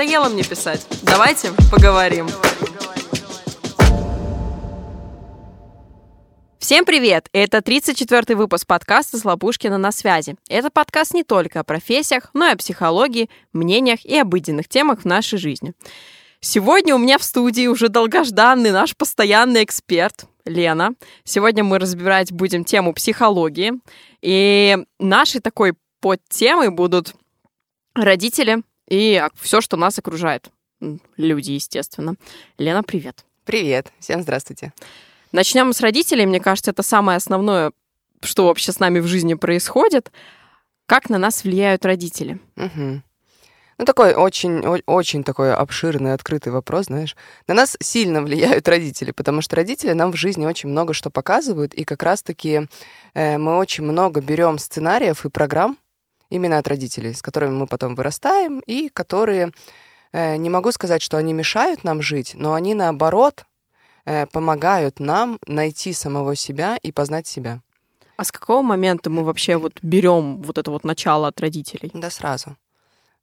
Надоело мне писать. Давайте поговорим. Всем привет! Это 34-й выпуск подкаста «Слабушкина на связи». Это подкаст не только о профессиях, но и о психологии, мнениях и обыденных темах в нашей жизни. Сегодня у меня в студии уже долгожданный наш постоянный эксперт Лена. Сегодня мы разбирать будем тему психологии. И нашей такой подтемой будут родители и все, что нас окружает. Люди, естественно. Лена, привет. Привет. Всем здравствуйте. Начнем с родителей. Мне кажется, это самое основное, что вообще с нами в жизни происходит. Как на нас влияют родители? Угу. Ну, такой очень, очень такой обширный, открытый вопрос, знаешь. На нас сильно влияют родители, потому что родители нам в жизни очень много что показывают, и как раз-таки э, мы очень много берем сценариев и программ именно от родителей, с которыми мы потом вырастаем, и которые, э, не могу сказать, что они мешают нам жить, но они, наоборот, э, помогают нам найти самого себя и познать себя. А с какого момента мы вообще вот берем вот это вот начало от родителей? Да сразу.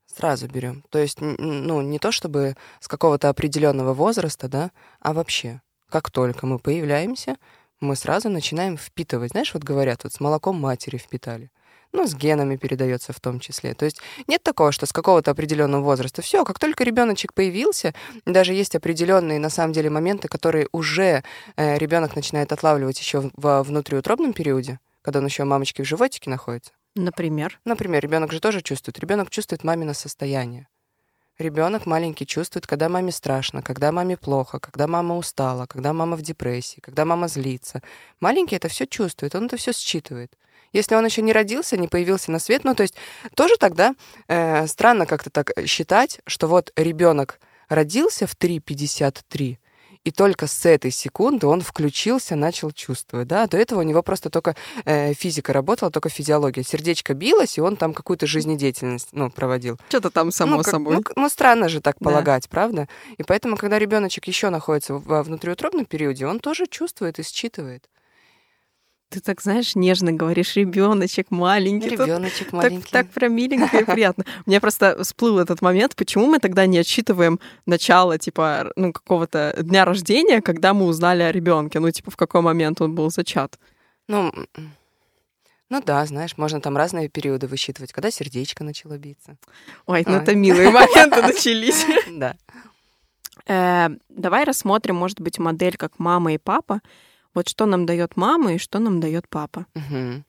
Сразу берем. То есть, ну, не то чтобы с какого-то определенного возраста, да, а вообще. Как только мы появляемся, мы сразу начинаем впитывать. Знаешь, вот говорят, вот с молоком матери впитали. Ну, с генами передается в том числе. То есть нет такого, что с какого-то определенного возраста. Все, как только ребеночек появился, даже есть определенные на самом деле моменты, которые уже э, ребенок начинает отлавливать еще во внутриутробном периоде, когда он еще у мамочки в животике находится. Например? Например, ребенок же тоже чувствует. Ребенок чувствует мамино состояние. Ребенок маленький чувствует, когда маме страшно, когда маме плохо, когда мама устала, когда мама в депрессии, когда мама злится. Маленький это все чувствует, он это все считывает. Если он еще не родился, не появился на свет, ну то есть тоже тогда э, странно как-то так считать, что вот ребенок родился в 3.53, и только с этой секунды он включился, начал чувствовать. Да? До этого у него просто только э, физика работала, только физиология. Сердечко билось, и он там какую-то жизнедеятельность ну, проводил. Что-то там само ну, как, собой. Ну, ну, странно же так полагать, да. правда? И поэтому, когда ребеночек еще находится во внутриутробном периоде, он тоже чувствует и считывает. Ты так, знаешь, нежно говоришь, ребеночек маленький. Ребеночек маленький. Так, так прям миленько и приятно. Мне просто всплыл этот момент, почему мы тогда не отсчитываем начало, типа, ну, какого-то дня рождения, когда мы узнали о ребенке, ну, типа, в какой момент он был зачат. Ну, ну да, знаешь, можно там разные периоды высчитывать, когда сердечко начало биться. Ой, ну это милые моменты начались. Да. Э, давай рассмотрим, может быть, модель как мама и папа. Вот что нам дает мама и что нам дает папа. Угу.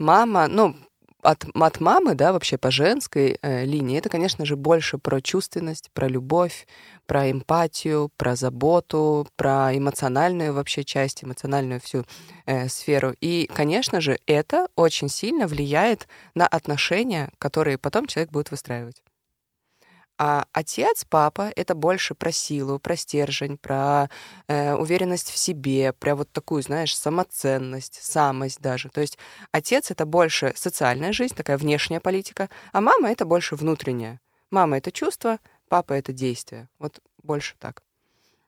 Мама, ну, от, от мамы, да, вообще по женской э, линии, это, конечно же, больше про чувственность, про любовь, про эмпатию, про заботу, про эмоциональную вообще часть, эмоциональную всю э, сферу. И, конечно же, это очень сильно влияет на отношения, которые потом человек будет выстраивать. А отец, папа — это больше про силу, про стержень, про э, уверенность в себе, про вот такую, знаешь, самоценность, самость даже. То есть отец — это больше социальная жизнь, такая внешняя политика, а мама — это больше внутренняя. Мама — это чувство, папа — это действие. Вот больше так.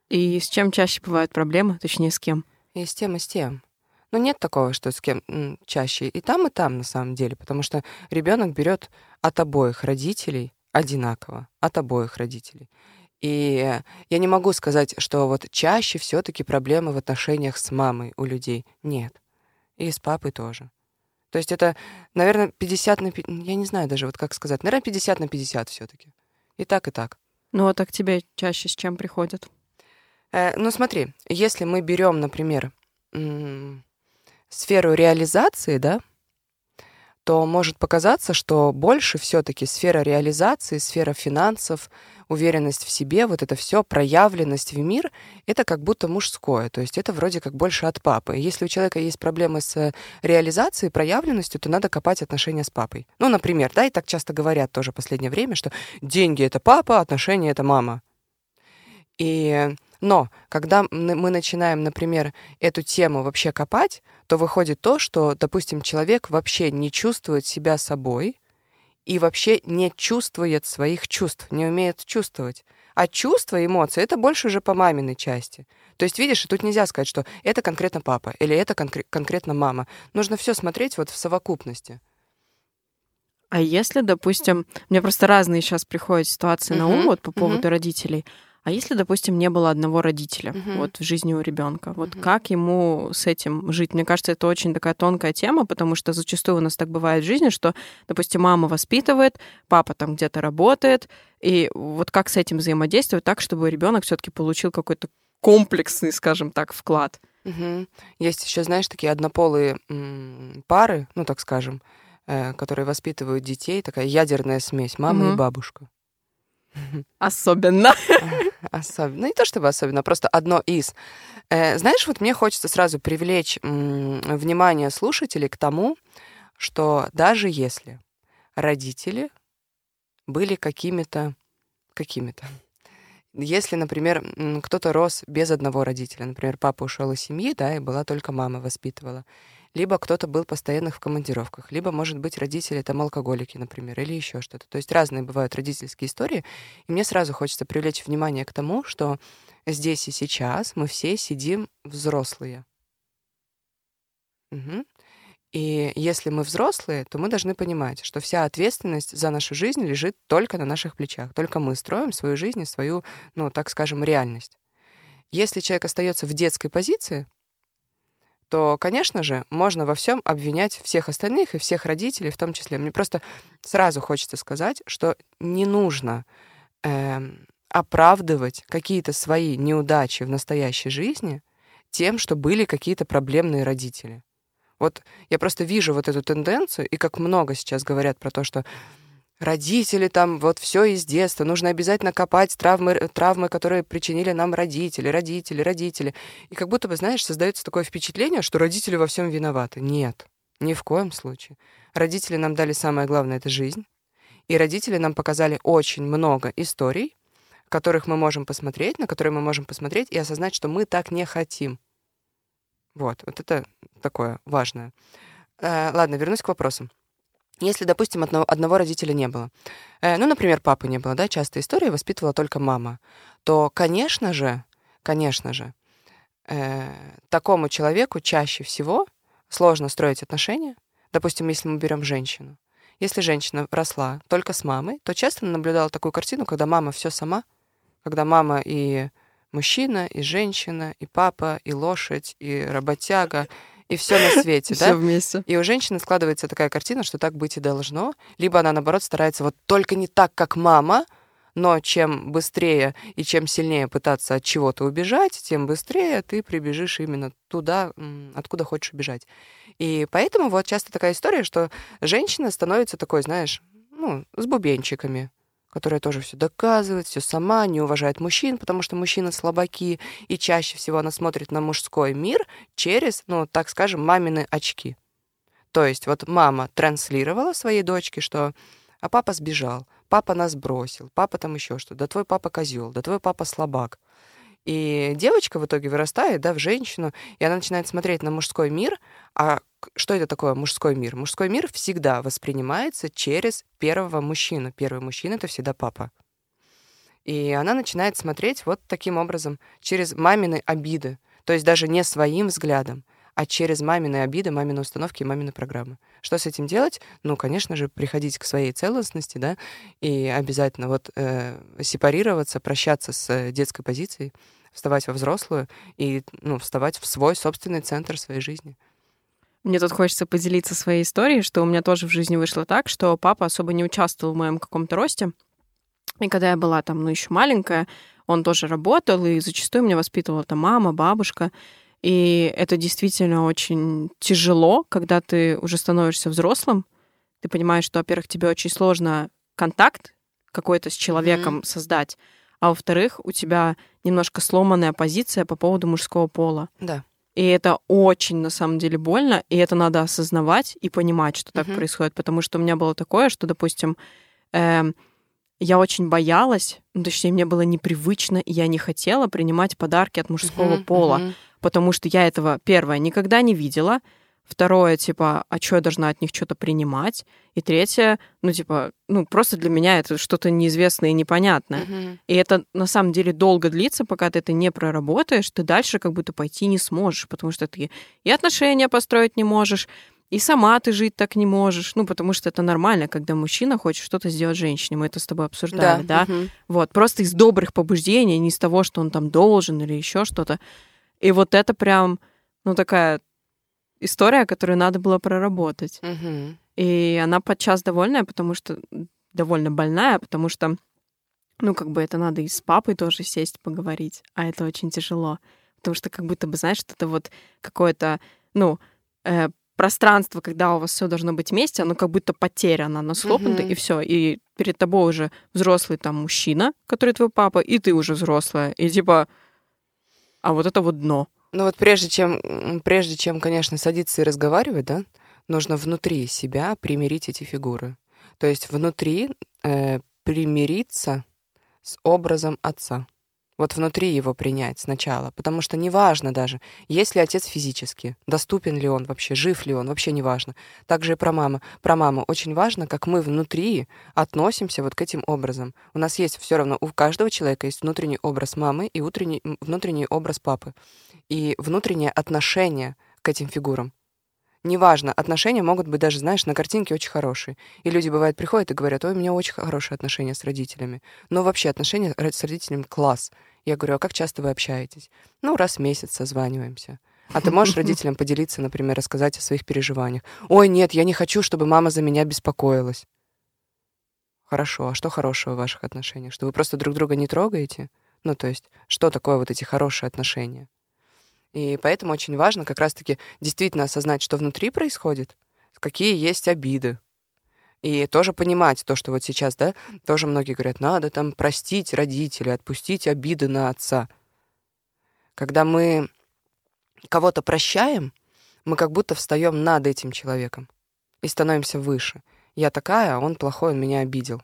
И с чем чаще бывают проблемы, точнее, с кем? И с тем, и с тем. Но нет такого, что с кем чаще. И там, и там, на самом деле, потому что ребенок берет от обоих родителей одинаково от обоих родителей. И я не могу сказать, что вот чаще все таки проблемы в отношениях с мамой у людей. Нет. И с папой тоже. То есть это, наверное, 50 на 50, я не знаю даже вот как сказать, наверное, 50 на 50 все таки И так, и так. Ну а так тебе чаще с чем приходят? Э, ну смотри, если мы берем, например, сферу реализации, да, то может показаться, что больше все-таки сфера реализации, сфера финансов, уверенность в себе, вот это все, проявленность в мир, это как будто мужское, то есть это вроде как больше от папы. Если у человека есть проблемы с реализацией, проявленностью, то надо копать отношения с папой. Ну, например, да, и так часто говорят тоже в последнее время, что деньги — это папа, отношения — это мама. И но когда мы начинаем, например, эту тему вообще копать, то выходит то, что, допустим, человек вообще не чувствует себя собой и вообще не чувствует своих чувств, не умеет чувствовать. А чувства, эмоции — это больше уже по маминой части. То есть, видишь, тут нельзя сказать, что это конкретно папа или это конкре- конкретно мама. Нужно все смотреть вот в совокупности. А если, допустим, мне просто разные сейчас приходят ситуации Мгм, на ум вот по поводу родителей. А если, допустим, не было одного родителя Мгм. вот в жизни у ребенка, вот Мгм. как ему с этим жить? Мне кажется, это очень такая тонкая тема, потому что зачастую у нас так бывает в жизни, что, допустим, мама воспитывает, папа там где-то работает, и вот как с этим взаимодействовать так, чтобы ребенок все-таки получил какой-то комплексный, скажем так, вклад. Мгм. Есть еще, знаешь, такие однополые пары, ну так скажем, э, которые воспитывают детей, такая ядерная смесь, мама и Мгм. бабушка. Особенно. Особенно, не то чтобы особенно, просто одно из. Э, Знаешь, вот мне хочется сразу привлечь внимание слушателей к тому, что даже если родители были какими-то, какими-то, если, например, кто-то рос без одного родителя, например, папа ушел из семьи, да, и была только мама воспитывала, либо кто-то был постоянно в командировках, либо, может быть, родители там алкоголики, например, или еще что-то. То есть разные бывают родительские истории. И мне сразу хочется привлечь внимание к тому, что здесь и сейчас мы все сидим взрослые. Мгм. И если мы взрослые, то мы должны понимать, что вся ответственность за нашу жизнь лежит только на наших плечах. Только мы строим свою жизнь и свою, ну, так скажем, реальность. Если человек остается в детской позиции, то, конечно же, можно во всем обвинять всех остальных и всех родителей в том числе. Мне просто сразу хочется сказать, что не нужно эм, оправдывать какие-то свои неудачи в настоящей жизни тем, что были какие-то проблемные родители. Вот я просто вижу вот эту тенденцию, и как много сейчас говорят про то, что родители там, вот все из детства, нужно обязательно копать травмы, травмы, которые причинили нам родители, родители, родители. И как будто бы, знаешь, создается такое впечатление, что родители во всем виноваты. Нет, ни в коем случае. Родители нам дали самое главное — это жизнь. И родители нам показали очень много историй, которых мы можем посмотреть, на которые мы можем посмотреть и осознать, что мы так не хотим. Вот, вот это такое важное. Э, ладно, вернусь к вопросам. Если, допустим, одного, одного родителя не было, э, ну, например, папы не было, да, частая история, воспитывала только мама, то, конечно же, конечно же, э, такому человеку чаще всего сложно строить отношения. Допустим, если мы берем женщину. Если женщина росла только с мамой, то часто наблюдала такую картину, когда мама все сама, когда мама и мужчина, и женщина, и папа, и лошадь, и работяга, и все на свете, Все да? вместе. И у женщины складывается такая картина, что так быть и должно. Либо она, наоборот, старается вот только не так, как мама, но чем быстрее и чем сильнее пытаться от чего-то убежать, тем быстрее ты прибежишь именно туда, откуда хочешь убежать. И поэтому вот часто такая история, что женщина становится такой, знаешь, ну, с бубенчиками, которая тоже все доказывает, все сама, не уважает мужчин, потому что мужчины слабаки, и чаще всего она смотрит на мужской мир через, ну, так скажем, мамины очки. То есть вот мама транслировала своей дочке, что а папа сбежал, папа нас бросил, папа там еще что, да твой папа козел, да твой папа слабак. И девочка в итоге вырастает, да, в женщину, и она начинает смотреть на мужской мир. А что это такое мужской мир? Мужской мир всегда воспринимается через первого мужчину. Первый мужчина — это всегда папа. И она начинает смотреть вот таким образом, через мамины обиды. То есть даже не своим взглядом, а через мамины обиды, мамины установки и мамины программы. Что с этим делать? Ну, конечно же, приходить к своей целостности, да, и обязательно вот э, сепарироваться, прощаться с э, детской позицией, вставать во взрослую и, ну, вставать в свой собственный центр своей жизни. Мне тут хочется поделиться своей историей, что у меня тоже в жизни вышло так, что папа особо не участвовал в моем каком-то росте. И когда я была там, ну, еще маленькая, он тоже работал, и зачастую меня воспитывала там мама, бабушка. И это действительно очень тяжело, когда ты уже становишься взрослым. Ты понимаешь, что, во-первых, тебе очень сложно контакт какой-то с человеком создать, а во-вторых, у тебя немножко сломанная позиция по поводу мужского пола. Да. И это очень, на самом деле, больно, и это надо осознавать и понимать, что так Мгм. происходит. Потому что у меня было такое, что, допустим, эм, я очень боялась, ну, точнее, мне было непривычно, и я не хотела принимать подарки от мужского Мгм, пола, мгм. потому что я этого, первое, никогда не видела, второе, типа, а что я должна от них что-то принимать, и третье, ну, типа, ну, просто для меня это что-то неизвестное и непонятное. Мгм. И это на самом деле долго длится, пока ты это не проработаешь, ты дальше как будто пойти не сможешь, потому что ты и отношения построить не можешь, и сама ты жить так не можешь, ну, потому что это нормально, когда мужчина хочет что-то сделать женщине. Мы это с тобой обсуждали, да? да? Мгм. Вот, просто из добрых побуждений, не из того, что он там должен или еще что-то. И вот это прям, ну, такая история, которую надо было проработать. Мгм. И она подчас довольная, потому что довольно больная, потому что, ну, как бы это надо и с папой тоже сесть поговорить, а это очень тяжело. Потому что как будто бы, знаешь, что это вот какое-то, ну, э, пространство, когда у вас все должно быть вместе, оно как будто потеряно, оно схлопнуто, Мгм. и все. И перед тобой уже взрослый там мужчина, который твой папа, и ты уже взрослая. И типа, а вот это вот дно. Ну вот прежде чем, прежде чем, конечно, садиться и разговаривать, да, нужно внутри себя примирить эти фигуры. То есть внутри э, примириться с образом отца. Вот внутри его принять сначала. Потому что неважно даже, есть ли отец физически, доступен ли он вообще, жив ли он, вообще неважно. Также и про маму. Про маму очень важно, как мы внутри относимся вот к этим образам. У нас есть все равно, у каждого человека есть внутренний образ мамы и утренний, м, внутренний образ папы и внутреннее отношение к этим фигурам. Неважно, отношения могут быть даже, знаешь, на картинке очень хорошие. И люди, бывает, приходят и говорят, ой, у меня очень хорошие отношения с родителями. Но вообще отношения с родителями класс. Я говорю, а как часто вы общаетесь? Ну, раз в месяц созваниваемся. А ты можешь родителям поделиться, например, рассказать о своих переживаниях? Ой, нет, я не хочу, чтобы мама за меня беспокоилась. Хорошо, а что хорошего в ваших отношениях? Что вы просто друг друга не трогаете? Ну, то есть, что такое вот эти хорошие отношения? И поэтому очень важно как раз-таки действительно осознать, что внутри происходит, какие есть обиды. И тоже понимать то, что вот сейчас, да, тоже многие говорят, надо там простить родителей, отпустить обиды на отца. Когда мы кого-то прощаем, мы как будто встаем над этим человеком и становимся выше. Я такая, а он плохой, он меня обидел.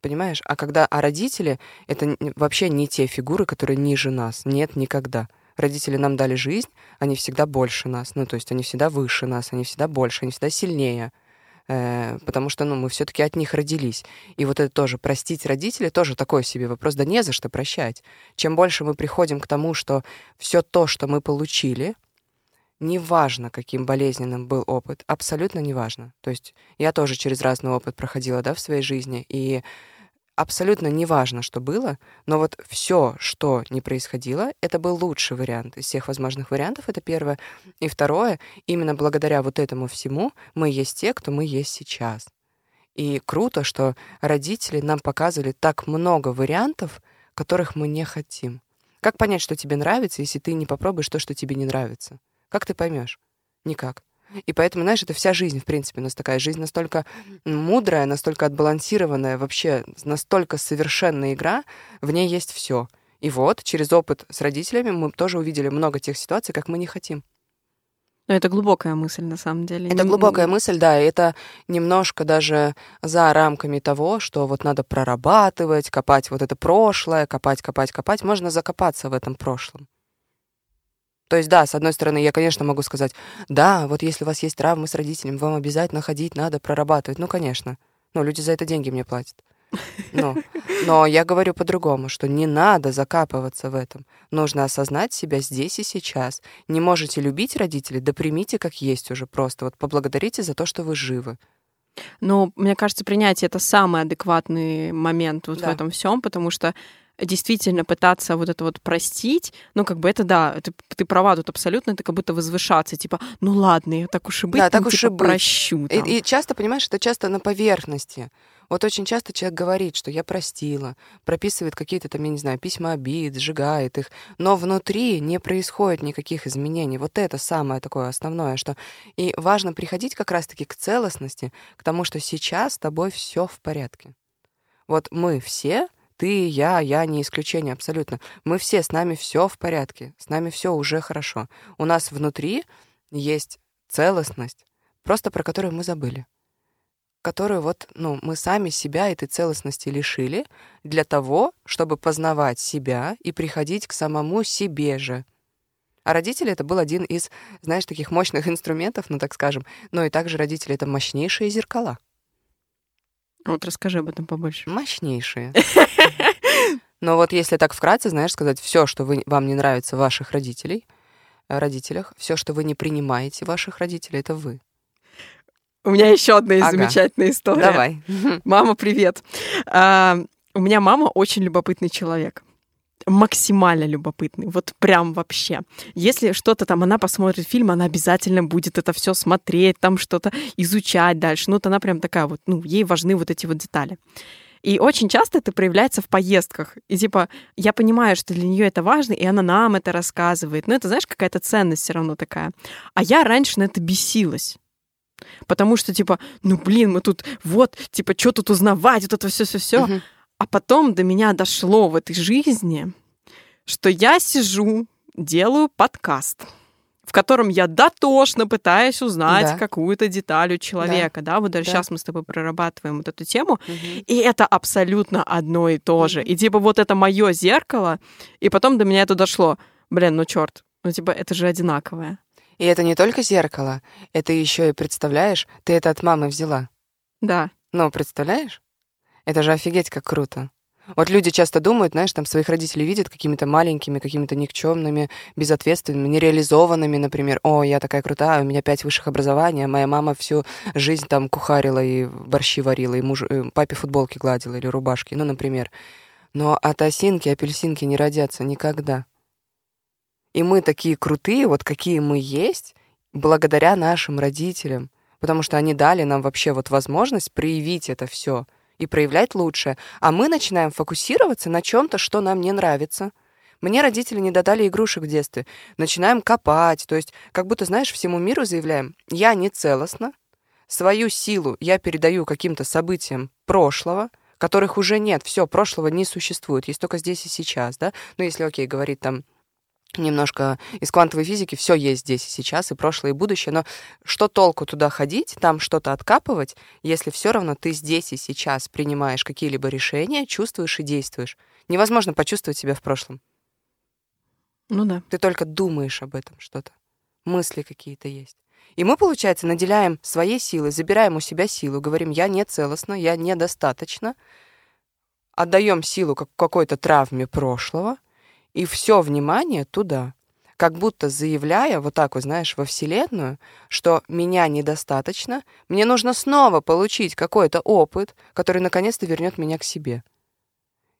Понимаешь? А когда а родители — это вообще не те фигуры, которые ниже нас. Нет, никогда. Родители нам дали жизнь, они всегда больше нас. Ну, то есть они всегда выше нас, они всегда больше, они всегда сильнее. Э, потому что, ну, мы все таки от них родились. И вот это тоже, простить родителей, тоже такой себе вопрос. Да не за что прощать. Чем больше мы приходим к тому, что все то, что мы получили, неважно, каким болезненным был опыт, абсолютно неважно. То есть я тоже через разный опыт проходила, да, в своей жизни, и абсолютно неважно, что было, но вот все, что не происходило, это был лучший вариант из всех возможных вариантов, это первое. И второе, именно благодаря вот этому всему мы есть те, кто мы есть сейчас. И круто, что родители нам показывали так много вариантов, которых мы не хотим. Как понять, что тебе нравится, если ты не попробуешь то, что тебе не нравится? Как ты поймешь? Никак. И поэтому, знаешь, это вся жизнь, в принципе, у нас такая жизнь настолько мудрая, настолько отбалансированная, вообще настолько совершенная игра, в ней есть все. И вот, через опыт с родителями мы тоже увидели много тех ситуаций, как мы не хотим. Но это глубокая мысль, на самом деле. Это глубокая мысль, да, и это немножко даже за рамками того, что вот надо прорабатывать, копать вот это прошлое, копать, копать, копать. Можно закопаться в этом прошлом. То есть, да, с одной стороны, я, конечно, могу сказать, да, вот если у вас есть травмы с родителями, вам обязательно ходить надо, прорабатывать. Ну, конечно. Но люди за это деньги мне платят. Ну, но я говорю по-другому, что не надо закапываться в этом. Нужно осознать себя здесь и сейчас. Не можете любить родителей, да примите как есть уже просто. Вот поблагодарите за то, что вы живы. Но мне кажется, принятие это самый адекватный момент вот в Да. этом всем, потому что действительно пытаться вот это вот простить, ну, как бы это, да, это, ты права тут абсолютно, это как будто возвышаться, типа, ну ладно, я так уж и быть, Да, так ну, уж типа, и быть. прощу. И, там. и часто, понимаешь, это часто на поверхности. Вот очень часто человек говорит, что я простила, прописывает какие-то там, я не знаю, письма обид, сжигает их, но внутри не происходит никаких изменений. Вот это самое такое основное, что и важно приходить как раз-таки к целостности, к тому, что сейчас с тобой все в порядке. Вот мы все, ты, я, я не исключение абсолютно. Мы все, с нами все в порядке, с нами все уже хорошо. У нас внутри есть целостность, просто про которую мы забыли которую вот, ну, мы сами себя этой целостности лишили для того, чтобы познавать себя и приходить к самому себе же. А родители это был один из, знаешь, таких мощных инструментов, ну так скажем. Но и также родители это мощнейшие зеркала. Вот расскажи об этом побольше. Мощнейшие. Но вот если так вкратце, знаешь, сказать все, что вы, вам не нравится в ваших родителей, э, родителях, все, что вы не принимаете ваших родителей, это вы. У меня еще одна Ага. замечательная история. Давай. Мама, привет. А, у меня мама очень любопытный человек. Максимально любопытный. Вот прям вообще. Если что-то там, она посмотрит фильм, она обязательно будет это все смотреть, там что-то изучать дальше. Ну, вот она прям такая вот, ну, ей важны вот эти вот детали. И очень часто это проявляется в поездках. И типа, я понимаю, что для нее это важно, и она нам это рассказывает. Но это, знаешь, какая-то ценность все равно такая. А я раньше на это бесилась. Потому что, типа, ну блин, мы тут вот, типа, что тут узнавать, вот это все, все, все. Мгм. А потом до меня дошло в этой жизни, что я сижу, делаю подкаст, в котором я дотошно пытаюсь узнать Да. какую-то деталь у человека, да, вот даже Да. сейчас мы с тобой прорабатываем вот эту тему, Мгм. и это абсолютно одно и то же. И типа вот это мое зеркало, и потом до меня это дошло. Блин, ну черт, ну типа это же одинаковое. И это не только зеркало, это еще и представляешь, ты это от мамы взяла. Да. Ну, представляешь? Это же офигеть как круто. Вот люди часто думают, знаешь, там своих родителей видят какими-то маленькими, какими-то никчемными, безответственными, нереализованными, например. О, я такая крутая, у меня пять высших образований, а моя мама всю жизнь там кухарила и борщи варила, и муж, э, папе футболки гладила или рубашки, ну, например. Но от осинки апельсинки не родятся никогда. И мы такие крутые, вот какие мы есть, благодаря нашим родителям, потому что они дали нам вообще вот возможность проявить это все и проявлять лучшее. А мы начинаем фокусироваться на чем-то, что нам не нравится. Мне родители не додали игрушек в детстве. Начинаем копать, то есть как будто, знаешь, всему миру заявляем, я не целостна, свою силу я передаю каким-то событиям прошлого, которых уже нет, все, прошлого не существует, есть только здесь и сейчас, да? Ну, если, окей, говорит там немножко из квантовой физики, все есть здесь и сейчас, и прошлое, и будущее, но что толку туда ходить, там что-то откапывать, если все равно ты здесь и сейчас принимаешь какие-либо решения, чувствуешь и действуешь. Невозможно почувствовать себя в прошлом. Ну да. Ты только думаешь об этом что-то. Мысли какие-то есть. И мы, получается, наделяем своей силой, забираем у себя силу, говорим, я не целостна, я недостаточно, отдаем силу как какой-то травме прошлого, и все внимание туда, как будто заявляя вот так вот, знаешь, во Вселенную, что меня недостаточно, мне нужно снова получить какой-то опыт, который наконец-то вернет меня к себе.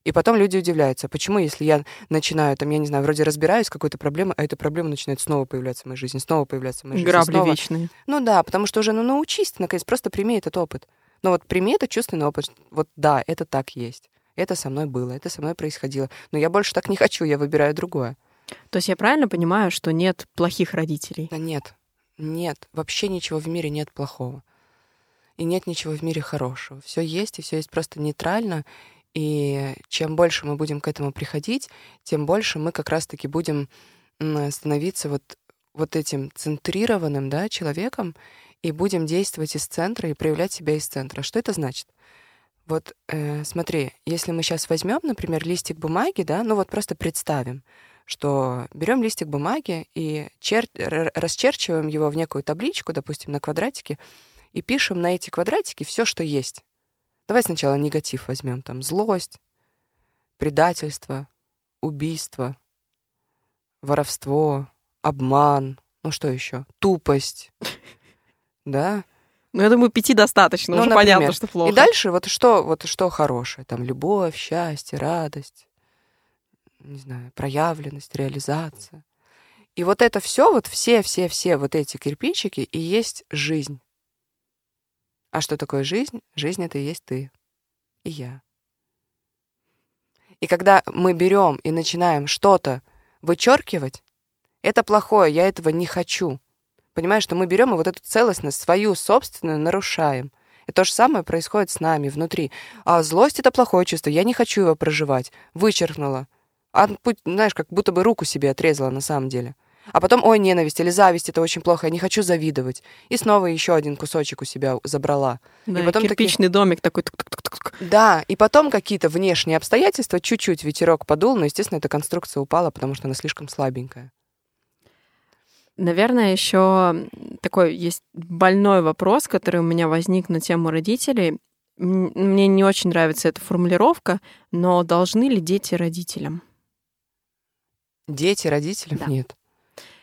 И потом люди удивляются, почему, если я начинаю, там, я не знаю, вроде разбираюсь с какой-то проблемой, а эта проблема начинает снова появляться в моей жизни, снова появляться в моей жизни. Грабли снова. вечные. Ну да, потому что уже, ну, научись, наконец, просто прими этот опыт. Ну вот прими этот чувственный опыт. Вот да, это так есть. Это со мной было, это со мной происходило. Но я больше так не хочу, я выбираю другое. То есть я правильно понимаю, что нет плохих родителей? Да нет, нет, вообще ничего в мире нет плохого. И нет ничего в мире хорошего. Все есть, и все есть просто нейтрально. И чем больше мы будем к этому приходить, тем больше мы как раз-таки будем становиться вот, вот этим центрированным да, человеком и будем действовать из центра и проявлять себя из центра. Что это значит? Вот э, смотри, если мы сейчас возьмем, например, листик бумаги, да, ну вот просто представим, что берем листик бумаги и чер- расчерчиваем его в некую табличку, допустим, на квадратике, и пишем на эти квадратики все, что есть. Давай сначала негатив возьмем, там злость, предательство, убийство, воровство, обман, ну что еще, тупость, да, Ну, я думаю, пяти достаточно. Ну, Уже например. понятно, что плохо. И дальше вот что, вот что хорошее, там любовь, счастье, радость, не знаю, проявленность, реализация. И вот это все, вот все-все-все вот эти кирпичики и есть жизнь. А что такое жизнь? Жизнь это и есть ты и я. И когда мы берем и начинаем что-то вычеркивать, это плохое, я этого не хочу. Понимаешь, что мы берем и вот эту целостность свою собственную нарушаем. И то же самое происходит с нами внутри. А злость — это плохое чувство, я не хочу его проживать. Вычеркнула. А, знаешь, как будто бы руку себе отрезала на самом деле. А потом, ой, ненависть или зависть — это очень плохо, я не хочу завидовать. И снова еще один кусочек у себя забрала. Да, и потом такие- кирпичный домик такой. тук-тук-тук-тук. Да, и потом какие-то внешние обстоятельства, чуть-чуть ветерок подул, но, естественно, эта конструкция упала, потому что она слишком слабенькая. Наверное, еще такой есть больной вопрос, который у меня возник на тему родителей. Мне не очень нравится эта формулировка, но должны ли дети родителям? Дети, родителям? Да. Нет.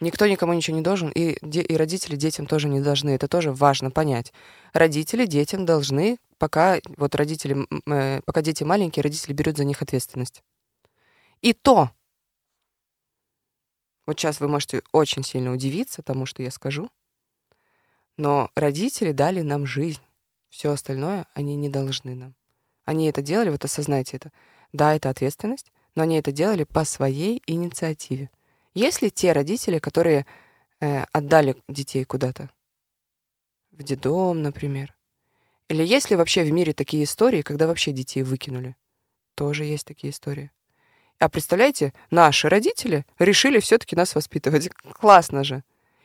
Никто никому ничего не должен, и, де- и родители детям тоже не должны. Это тоже важно понять. Родители детям должны, пока вот родители, э, пока дети маленькие, родители берут за них ответственность. И то, вот сейчас вы можете очень сильно удивиться тому, что я скажу, но родители дали нам жизнь. Все остальное они не должны нам. Они это делали, вот осознайте это. Да, это ответственность, но они это делали по своей инициативе. Есть ли те родители, которые э, отдали детей куда-то? В детдом, например. Или есть ли вообще в мире такие истории, когда вообще детей выкинули? Тоже есть такие истории. А представляете, наши родители решили все-таки нас воспитывать. Классно же.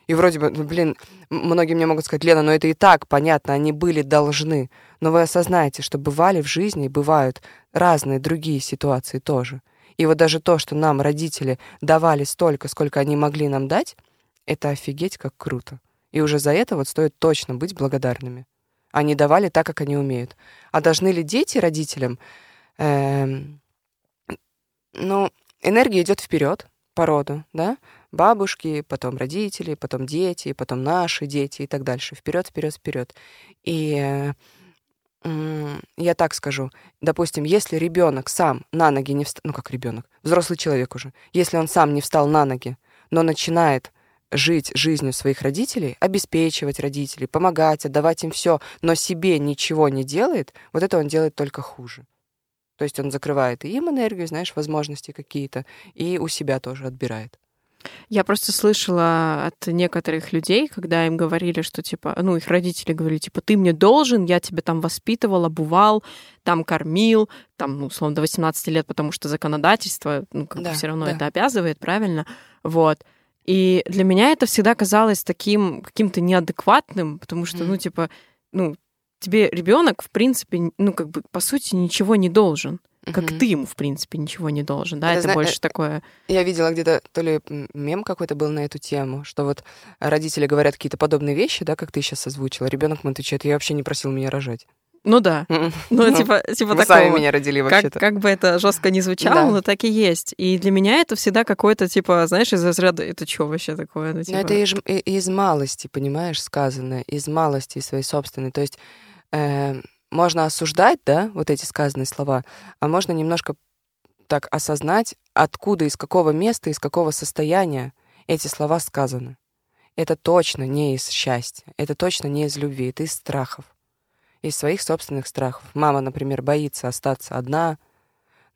И вроде бы, ну, блин, многие мне могут сказать, Лена, но это и так понятно, они были должны. Но вы осознаете, что бывали в жизни, бывают разные другие ситуации тоже. И вот даже то, что нам родители давали столько, сколько они могли нам дать, это офигеть как круто. И уже за это вот стоит точно быть благодарными. Они давали так, как они умеют. А должны ли дети родителям? Эм, ну, энергия идет вперед по роду, да? Бабушки, потом родители, потом дети, потом наши дети и так дальше. Вперед, вперед, вперед. И я так скажу, допустим, если ребенок сам на ноги не встал, ну как ребенок, взрослый человек уже, если он сам не встал на ноги, но начинает жить жизнью своих родителей, обеспечивать родителей, помогать, отдавать им все, но себе ничего не делает, вот это он делает только хуже. То есть он закрывает и им энергию, знаешь, возможности какие-то, и у себя тоже отбирает. Я просто слышала от некоторых людей, когда им говорили, что типа, ну, их родители говорили, типа, ты мне должен, я тебя там воспитывал, обувал, там кормил, там, ну, условно, до 18 лет, потому что законодательство, ну, как Да, бы все равно да. это обязывает, правильно? Вот. И для меня это всегда казалось таким каким-то неадекватным, потому что, ну, Мгм. типа, ну, тебе ребенок, в принципе, ну, как бы, по сути, ничего не должен. Как Мгм. ты ему, в принципе, ничего не должен, да? Это Это, зна- больше э, такое... Я видела где-то, то ли мем какой-то был на эту тему, что вот родители говорят какие-то подобные вещи, да, как ты сейчас озвучила. Ребенок ему отвечает, я вообще не просил меня рожать. Ну да. Ну, Ну, типа, типа Вы такого. сами меня родили как, вообще-то. как бы это жестко не звучало, Да. но так и есть. И для меня это всегда какое-то, типа, знаешь, из разряда, это что вообще такое? Ну, Но типа, это из, и- из малости, понимаешь, сказанное, из малости своей собственной. То есть э, можно осуждать, да, вот эти сказанные слова, а можно немножко так осознать, откуда, из какого места, из какого состояния эти слова сказаны. Это точно не из счастья, это точно не из любви, это из страхов, из своих собственных страхов. Мама, например, боится остаться одна,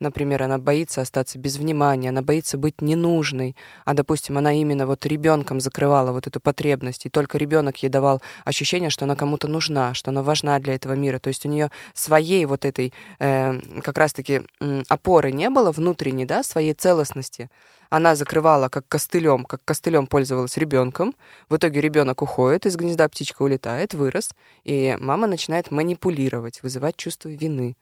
Например, она боится остаться без внимания, она боится быть ненужной, а, допустим, она именно вот ребенком закрывала вот эту потребность, и только ребенок ей давал ощущение, что она кому-то нужна, что она важна для этого мира. То есть у нее своей вот этой э, как раз-таки опоры не было внутренней, да, своей целостности. Она закрывала как костылем, как костылем пользовалась ребенком. В итоге ребенок уходит, из гнезда птичка улетает, вырос, и мама начинает манипулировать, вызывать чувство вины.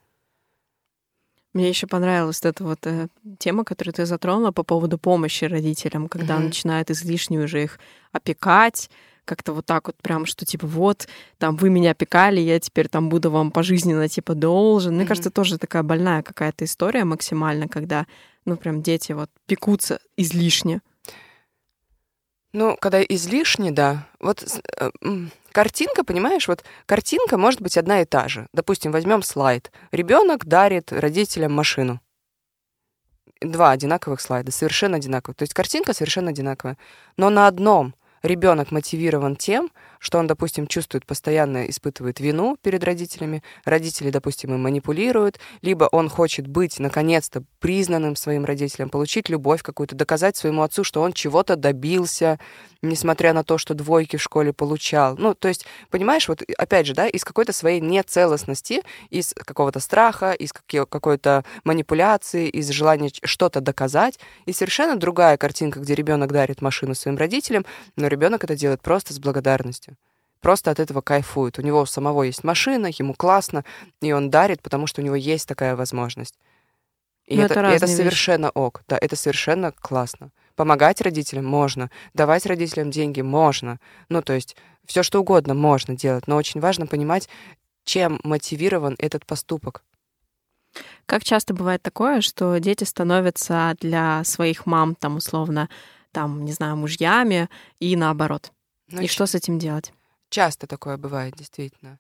Мне еще понравилась эта вот э, тема, которую ты затронула по поводу помощи родителям, когда Мгм. начинают излишне уже их опекать, как-то вот так вот прям, что типа вот, там вы меня опекали, я теперь там буду вам пожизненно типа должен. Мне Мгм. кажется, тоже такая больная какая-то история максимально, когда, ну прям дети вот пекутся излишне. Ну, когда излишне, да. Вот э, картинка, понимаешь, вот картинка может быть одна и та же. Допустим, возьмем слайд. Ребенок дарит родителям машину. Два одинаковых слайда, совершенно одинаковых. То есть картинка совершенно одинаковая. Но на одном ребенок мотивирован тем, что он, допустим, чувствует, постоянно испытывает вину перед родителями, родители, допустим, им манипулируют, либо он хочет быть, наконец-то, признанным своим родителям, получить любовь какую-то, доказать своему отцу, что он чего-то добился, несмотря на то, что двойки в школе получал. Ну, то есть, понимаешь, вот опять же, да, из какой-то своей нецелостности, из какого-то страха, из какой-то манипуляции, из желания что-то доказать, и совершенно другая картинка, где ребенок дарит машину своим родителям, но ребенок это делает просто с благодарностью. Просто от этого кайфует. У него у самого есть машина, ему классно, и он дарит, потому что у него есть такая возможность. И Ну, это, это это вещи. совершенно ок. Да, это совершенно классно. Помогать родителям можно, давать родителям деньги можно. Ну, то есть все что угодно можно делать, но очень важно понимать, чем мотивирован этот поступок. Как часто бывает такое, что дети становятся для своих мам, там, условно, там, не знаю, мужьями и наоборот. Ну, и ч- что с этим делать? Часто такое бывает, действительно.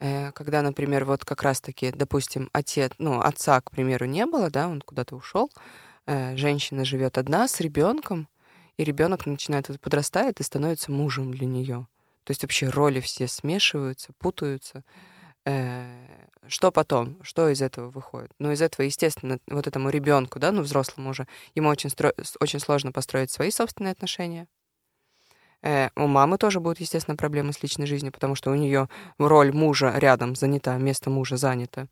Э, Когда, например, вот как раз-таки, допустим, отец, ну, отца, к примеру, не было, да, он куда-то ушел, э, женщина живет одна с ребенком, и ребенок начинает подрастает и становится мужем для нее. То есть вообще роли все смешиваются, путаются. Э, Что потом? Что из этого выходит? Ну, из этого, естественно, вот этому ребенку, да, ну, взрослому уже, ему очень, стро... очень сложно построить свои собственные отношения. Э, у мамы тоже будут, естественно, проблемы с личной жизнью, потому что у нее роль мужа рядом занята, место мужа занято.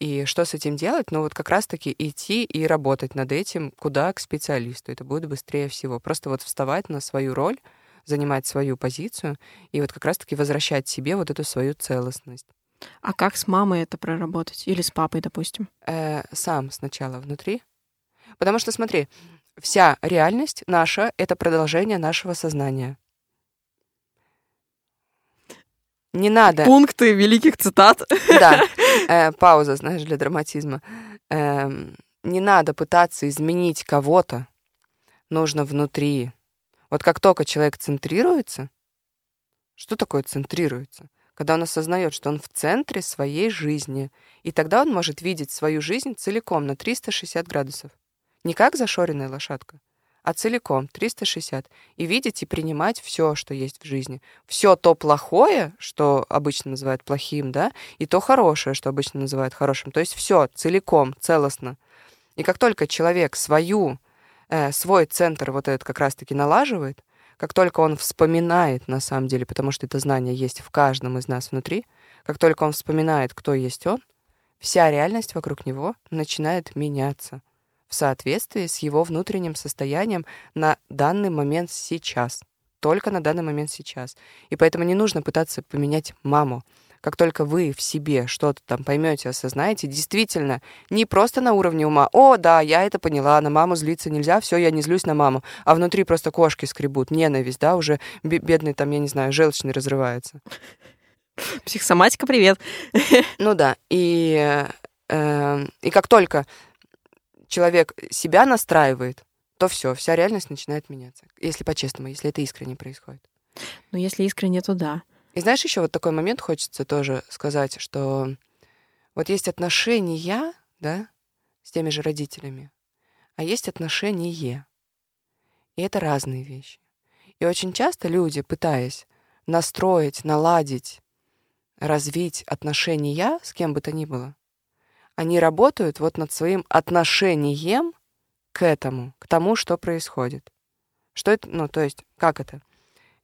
И что с этим делать? Ну, вот как раз-таки идти и работать над этим куда к специалисту. Это будет быстрее всего. Просто вот вставать на свою роль, занимать свою позицию и вот как раз-таки возвращать себе вот эту свою целостность. А как с мамой это проработать? Или с папой, допустим? Э, сам сначала внутри. Потому что, смотри, вся реальность наша — это продолжение нашего сознания. Не надо... Пункты великих цитат. Да, э, пауза, знаешь, для драматизма. Эм, не надо пытаться изменить кого-то. Нужно внутри. Вот как только человек центрируется, что такое центрируется? Когда он осознает, что он в центре своей жизни, и тогда он может видеть свою жизнь целиком на 360 градусов. Не как зашоренная лошадка, а целиком 360. И видеть и принимать все, что есть в жизни. Все то плохое, что обычно называют плохим, да, и то хорошее, что обычно называют хорошим. То есть все целиком, целостно. И как только человек свою, э, свой центр вот этот как раз-таки налаживает, как только он вспоминает на самом деле, потому что это знание есть в каждом из нас внутри, как только он вспоминает, кто есть он, вся реальность вокруг него начинает меняться в соответствии с его внутренним состоянием на данный момент сейчас. Только на данный момент сейчас. И поэтому не нужно пытаться поменять маму. Как только вы в себе что-то там поймете, осознаете, действительно, не просто на уровне ума, о, да, я это поняла, на маму злиться нельзя, все, я не злюсь на маму, а внутри просто кошки скребут, ненависть, да, уже бе- бедный там, я не знаю, желчный разрывается. Психосоматика, привет. Ну да, и, э, и как только человек себя настраивает, то все, вся реальность начинает меняться. Если по-честному, если это искренне происходит. Ну, если искренне, то да. И знаешь, еще вот такой момент хочется тоже сказать, что вот есть отношения, да, с теми же родителями, а есть отношения. И это разные вещи. И очень часто люди, пытаясь настроить, наладить, развить отношения с кем бы то ни было, они работают вот над своим отношением к этому, к тому, что происходит. Что это, ну, то есть, как это?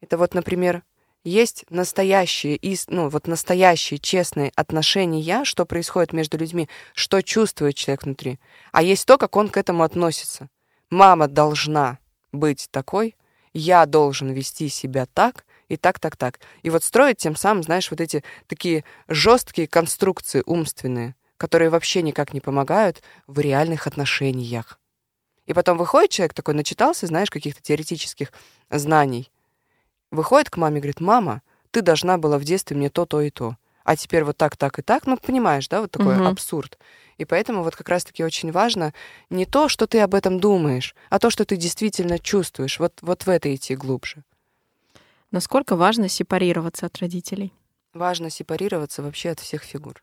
Это вот, например, есть настоящие, ну, вот настоящие честные отношения, что происходит между людьми, что чувствует человек внутри. А есть то, как он к этому относится. Мама должна быть такой, я должен вести себя так, и так, так, так. И вот строить тем самым, знаешь, вот эти такие жесткие конструкции умственные, которые вообще никак не помогают в реальных отношениях. И потом выходит человек такой, начитался, знаешь, каких-то теоретических знаний, выходит к маме и говорит, мама, ты должна была в детстве мне то, то и то. А теперь вот так, так и так. Ну, понимаешь, да, вот такой Мгм. абсурд. И поэтому вот как раз-таки очень важно не то, что ты об этом думаешь, а то, что ты действительно чувствуешь. Вот, вот в это идти глубже. Насколько важно сепарироваться от родителей? Важно сепарироваться вообще от всех фигур.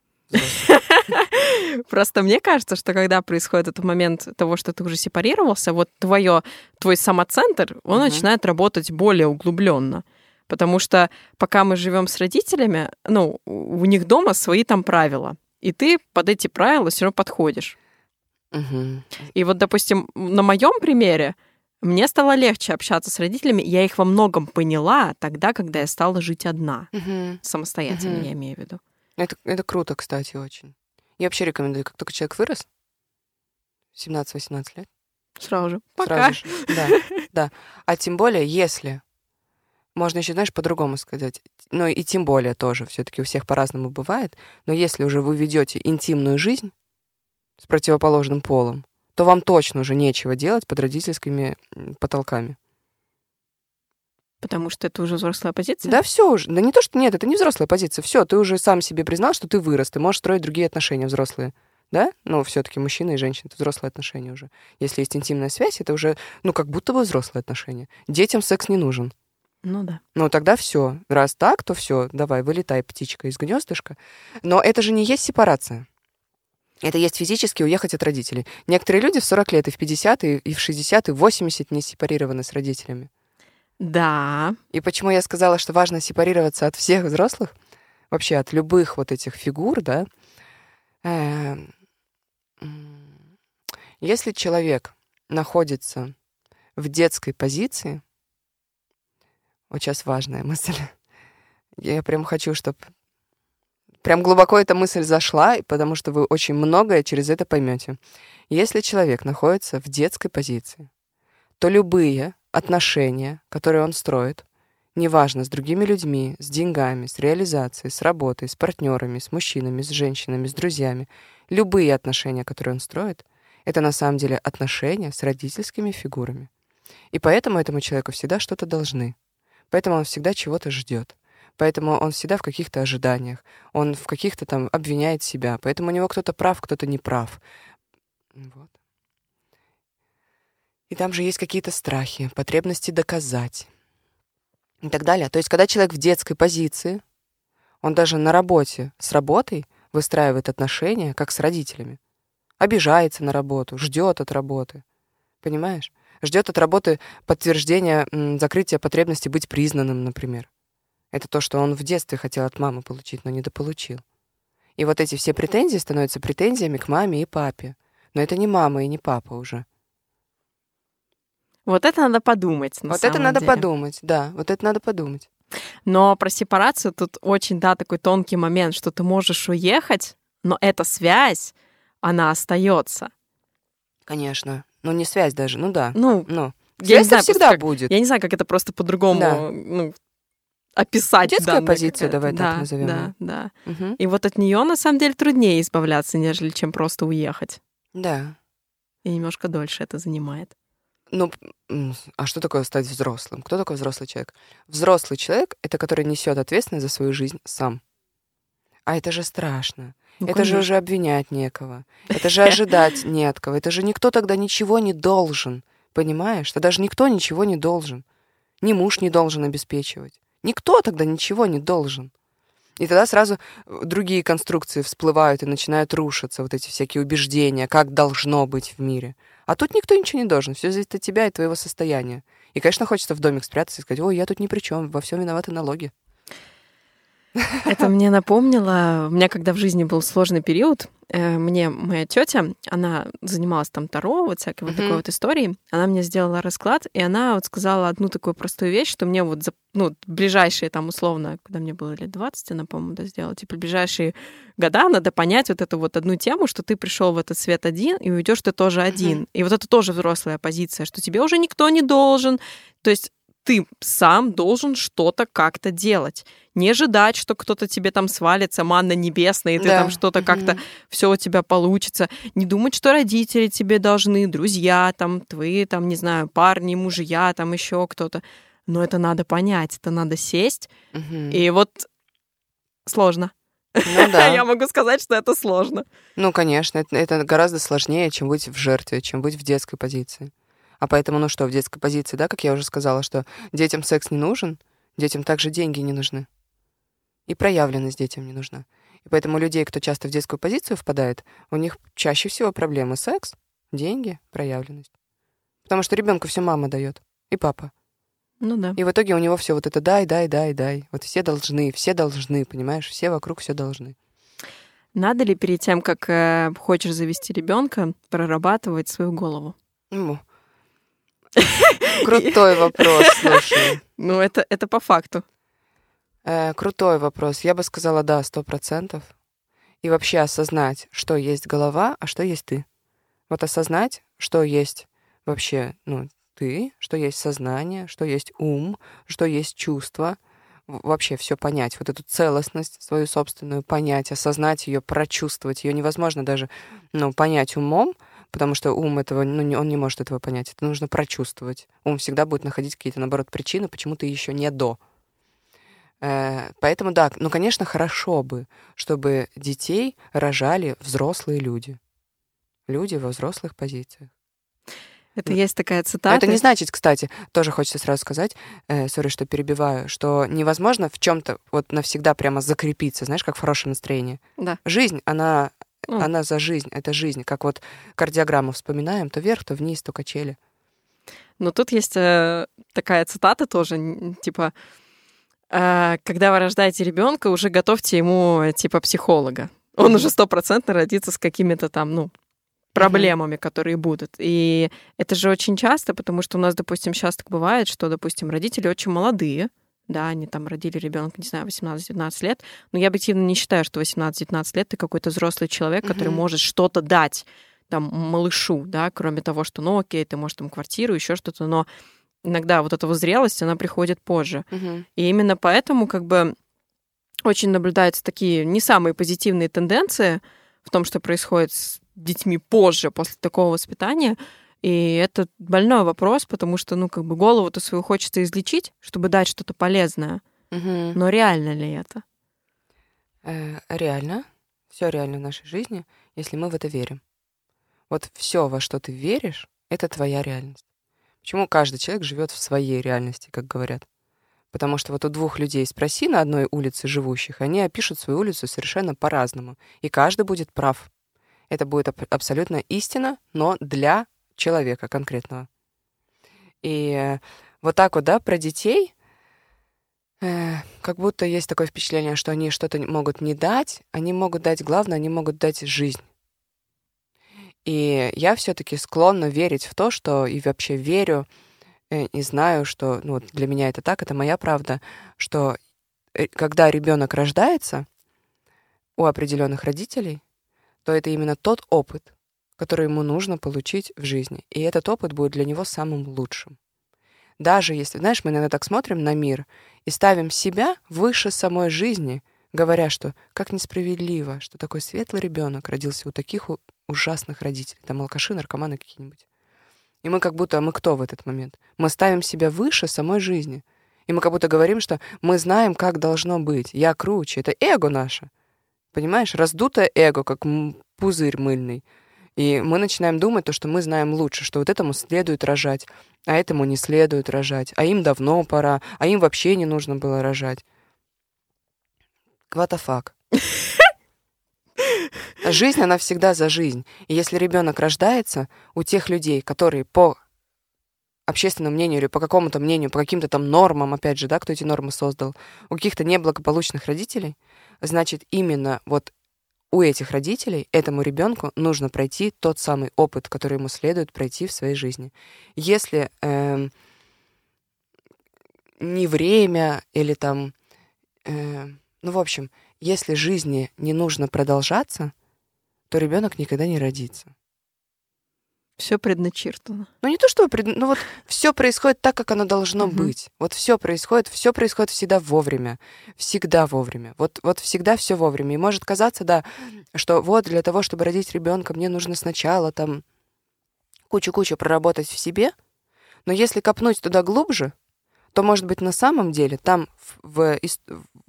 Просто мне кажется, что когда происходит этот момент того, что ты уже сепарировался, вот твое, твой самоцентр, он Мгм. начинает работать более углубленно. Потому что пока мы живем с родителями, ну, у них дома свои там правила. И ты под эти правила все равно подходишь. Мгм. И вот, допустим, на моем примере мне стало легче общаться с родителями. Я их во многом поняла тогда, когда я стала жить одна. Мгм. Самостоятельно, Мгм. я имею в виду. Это, это круто, кстати, очень. Я вообще рекомендую, как только человек вырос, 17-18 лет, Сразу же. Пока. сразу же. Да, да. А тем более, если можно еще, знаешь, по-другому сказать. Ну и тем более тоже, все-таки у всех по-разному бывает. Но если уже вы ведете интимную жизнь с противоположным полом, то вам точно уже нечего делать под родительскими потолками. Потому что это уже взрослая позиция. Да все уже. Да не то, что нет, это не взрослая позиция. Все, ты уже сам себе признал, что ты вырос, ты можешь строить другие отношения взрослые. да? Ну, все-таки мужчина и женщина это взрослые отношения уже. Если есть интимная связь, это уже, ну, как будто бы взрослые отношения. Детям секс не нужен. Ну да. Ну, тогда все. Раз так, то все, давай, вылетай, птичка из гнездышка. Но это же не есть сепарация. Это есть физически уехать от родителей. Некоторые люди в 40 лет и в 50, и в 60, и в 80 не сепарированы с родителями. Да. И почему я сказала, что важно сепарироваться от всех взрослых, вообще от любых вот этих фигур, да, эм, если человек находится в детской позиции, вот сейчас важная мысль, я прям хочу, чтобы прям глубоко эта мысль зашла, потому что вы очень многое через это поймете. Если человек находится в детской позиции, то любые отношения, которые он строит, неважно, с другими людьми, с деньгами, с реализацией, с работой, с партнерами, с мужчинами, с женщинами, с друзьями, любые отношения, которые он строит, это на самом деле отношения с родительскими фигурами. И поэтому этому человеку всегда что-то должны. Поэтому он всегда чего-то ждет. Поэтому он всегда в каких-то ожиданиях. Он в каких-то там обвиняет себя. Поэтому у него кто-то прав, кто-то не прав. Вот. И там же есть какие-то страхи, потребности доказать и так далее. То есть, когда человек в детской позиции, он даже на работе с работой выстраивает отношения, как с родителями. Обижается на работу, ждет от работы. Понимаешь? Ждет от работы подтверждения закрытия потребности быть признанным, например. Это то, что он в детстве хотел от мамы получить, но недополучил. И вот эти все претензии становятся претензиями к маме и папе. Но это не мама и не папа уже. Вот это надо подумать. На вот это надо деле. подумать, да, вот это надо подумать. Но про сепарацию тут очень, да, такой тонкий момент, что ты можешь уехать, но эта связь, она остается. Конечно. Ну, не связь даже, ну да. Ну, ну. Я не знаю, всегда как, будет. Я не знаю, как это просто по-другому Да. ну, описать. Детская позиция, давай так да, назовем Да, да. Мгм. И вот от нее на самом деле труднее избавляться, нежели чем просто уехать. Да. И немножко дольше это занимает. Ну, а что такое стать взрослым? Кто такой взрослый человек? Взрослый человек — это который несет ответственность за свою жизнь сам. А это же страшно. Ну, это же уже обвинять некого. Это же ожидать не от кого. Это же никто тогда ничего не должен. Понимаешь? Что даже никто ничего не должен. Ни муж не должен обеспечивать. Никто тогда ничего не должен. И тогда сразу другие конструкции всплывают и начинают рушиться, вот эти всякие убеждения, как должно быть в мире. А тут никто ничего не должен, все зависит от тебя и твоего состояния. И, конечно, хочется в домик спрятаться и сказать, ой, я тут ни при чем, во всем виноваты налоги. Это мне напомнило, у меня когда в жизни был сложный период, э, мне моя тетя, она занималась там таро, вот всякой вот такой вот историей, она мне сделала расклад, и она вот сказала одну такую простую вещь, что мне вот, за- ну, ближайшие там условно, когда мне было лет 20, она, по-моему, да, сделала, типа, ближайшие года надо понять вот эту вот одну тему, что ты пришел в этот свет один, и уйдешь ты тоже один. И вот это тоже взрослая позиция, что тебе уже никто не должен. То есть ты сам должен что-то как-то делать. Не ожидать, что кто-то тебе там свалится, манна небесная, и ты Да. там что-то как-то все у тебя получится. Не думать, что родители тебе должны, друзья, там, твои, там, не знаю, парни, мужья, там еще кто-то. Но это надо понять, это надо сесть. Мгм. И вот сложно. Ну да. Я могу сказать, что это сложно. Ну, конечно, это, это гораздо сложнее, чем быть в жертве, чем быть в детской позиции. А поэтому, ну что, в детской позиции, да, как я уже сказала, что детям секс не нужен, детям также деньги не нужны. И проявленность детям не нужна. И поэтому людей, кто часто в детскую позицию впадает, у них чаще всего проблемы секс, деньги, проявленность. Потому что ребенку все мама дает. И папа. Ну да. И в итоге у него все вот это дай, дай, дай, дай. Вот все должны, все должны, понимаешь? Все вокруг все должны. Надо ли перед тем, как э, хочешь завести ребенка, прорабатывать свою голову? Ну, Крутой вопрос, слушай. Ну, это, это по факту. Э, крутой вопрос. Я бы сказала, да, сто процентов. И вообще осознать, что есть голова, а что есть ты. Вот осознать, что есть вообще, ну, ты, что есть сознание, что есть ум, что есть чувство. Вообще все понять, вот эту целостность свою собственную понять, осознать ее, прочувствовать. Ее невозможно даже, ну, понять умом, потому что ум этого, ну, он не может этого понять. Это нужно прочувствовать. Ум всегда будет находить какие-то, наоборот, причины, почему ты еще не до. Э, Поэтому да, ну, конечно, хорошо бы, чтобы детей рожали взрослые люди. люди во взрослых позициях. Это есть такая цитата. Это не значит, кстати, тоже хочется сразу сказать, э, сори, что перебиваю, что невозможно в чем-то вот навсегда прямо закрепиться, знаешь, как в хорошем настроении. Да. Жизнь, она, Ну. она за жизнь, это жизнь. Как вот кардиограмму вспоминаем, то вверх, то вниз, то качели. Но тут есть э, такая цитата тоже, типа, когда вы рождаете ребенка, уже готовьте ему э, типа психолога. Он уже стопроцентно родится с какими-то там, ну, проблемами, которые будут. И это же очень часто, потому что у нас, допустим, сейчас так бывает, что, допустим, родители очень молодые, да, они там родили ребенка, не знаю, 18-19 лет, но я объективно не считаю, что 18-19 лет ты какой-то взрослый человек, который Мгм. может что-то дать там малышу, да, кроме того, что, ну, окей, ты можешь там квартиру, еще что-то, но иногда вот эта вот зрелость, она приходит позже. И именно поэтому как бы очень наблюдаются такие не самые позитивные тенденции в том, что происходит с детьми позже, после такого воспитания. И это больной вопрос, потому что, ну, как бы голову-то свою хочется излечить, чтобы дать что-то полезное. Мгм. Но реально ли это? Э, реально, все реально в нашей жизни, если мы в это верим. Вот все, во что ты веришь, это твоя реальность. Почему каждый человек живет в своей реальности, как говорят? Потому что вот у двух людей спроси на одной улице живущих, они опишут свою улицу совершенно по-разному. И каждый будет прав. Это будет аб- абсолютно истина, но для человека конкретного. И э, вот так вот, да, про детей, э, как будто есть такое впечатление, что они что-то могут не дать, они могут дать, главное, они могут дать жизнь. И я все-таки склонна верить в то, что и вообще верю, э, и знаю, что ну, для меня это так, это моя правда, что э, когда ребенок рождается у определенных родителей, то это именно тот опыт, который ему нужно получить в жизни. И этот опыт будет для него самым лучшим. Даже если, знаешь, мы иногда так смотрим на мир и ставим себя выше самой жизни, говоря, что как несправедливо, что такой светлый ребенок родился у таких ужасных родителей, там алкаши, наркоманы какие-нибудь. И мы как будто, а мы кто в этот момент? Мы ставим себя выше самой жизни. И мы как будто говорим, что мы знаем, как должно быть. Я круче. Это эго наше. Понимаешь? Раздутое эго, как пузырь мыльный. И мы начинаем думать то, что мы знаем лучше, что вот этому следует рожать, а этому не следует рожать, а им давно пора, а им вообще не нужно было рожать. What the fuck? Жизнь, она всегда за жизнь. И если ребенок рождается у тех людей, которые по общественному мнению или по какому-то мнению, по каким-то там нормам, опять же, да, кто эти нормы создал, у каких-то неблагополучных родителей, значит, именно вот у этих родителей этому ребенку нужно пройти тот самый опыт, который ему следует пройти в своей жизни. Если эм, не время или там, э, ну в общем, если жизни не нужно продолжаться, то ребенок никогда не родится. Все предначертано. Ну не то чтобы, пред- ну вот все происходит так, как оно должно Мгм. быть. Вот все происходит, все происходит всегда вовремя, всегда вовремя. Вот вот всегда все вовремя. И может казаться, да, что вот для того, чтобы родить ребенка, мне нужно сначала там кучу-кучу проработать в себе, но если копнуть туда глубже, то может быть на самом деле там в, в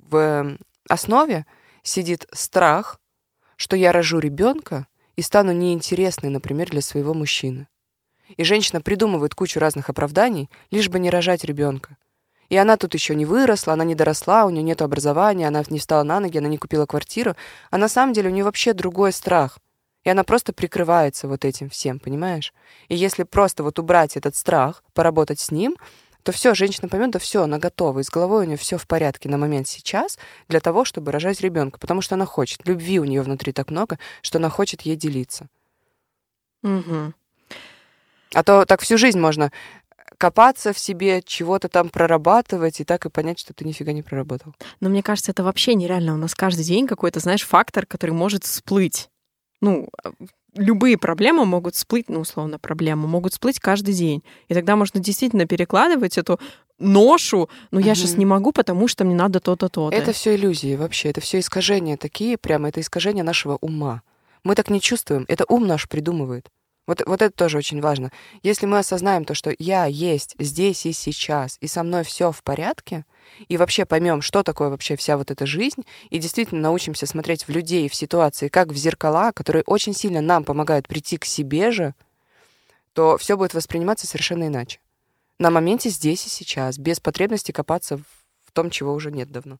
в основе сидит страх, что я рожу ребенка и стану неинтересной, например, для своего мужчины. И женщина придумывает кучу разных оправданий, лишь бы не рожать ребенка. И она тут еще не выросла, она не доросла, у нее нет образования, она не встала на ноги, она не купила квартиру. А на самом деле у нее вообще другой страх. И она просто прикрывается вот этим всем, понимаешь? И если просто вот убрать этот страх, поработать с ним, то все, женщина поймет, да все, она готова, и с головой у нее все в порядке на момент сейчас для того, чтобы рожать ребенка, потому что она хочет. Любви у нее внутри так много, что она хочет ей делиться. Мгм. А то так всю жизнь можно копаться в себе, чего-то там прорабатывать, и так и понять, что ты нифига не проработал. Но мне кажется, это вообще нереально. У нас каждый день какой-то, знаешь, фактор, который может всплыть. Ну, а, любые проблемы могут всплыть, ну, условно, проблемы могут всплыть каждый день. И тогда можно действительно перекладывать эту ношу, ну, я сейчас не могу, потому что мне надо то-то, то-то. Это все иллюзии вообще, это все искажения такие, прямо это искажение нашего ума. Мы так не чувствуем, это ум наш придумывает. Вот, вот это тоже очень важно. Если мы осознаем то, что я есть здесь и сейчас, и со мной все в порядке, и вообще поймем, что такое вообще вся вот эта жизнь, и действительно научимся смотреть в людей, в ситуации, как в зеркала, которые очень сильно нам помогают прийти к себе же, то все будет восприниматься совершенно иначе. На моменте здесь и сейчас, без потребности копаться в том, чего уже нет давно.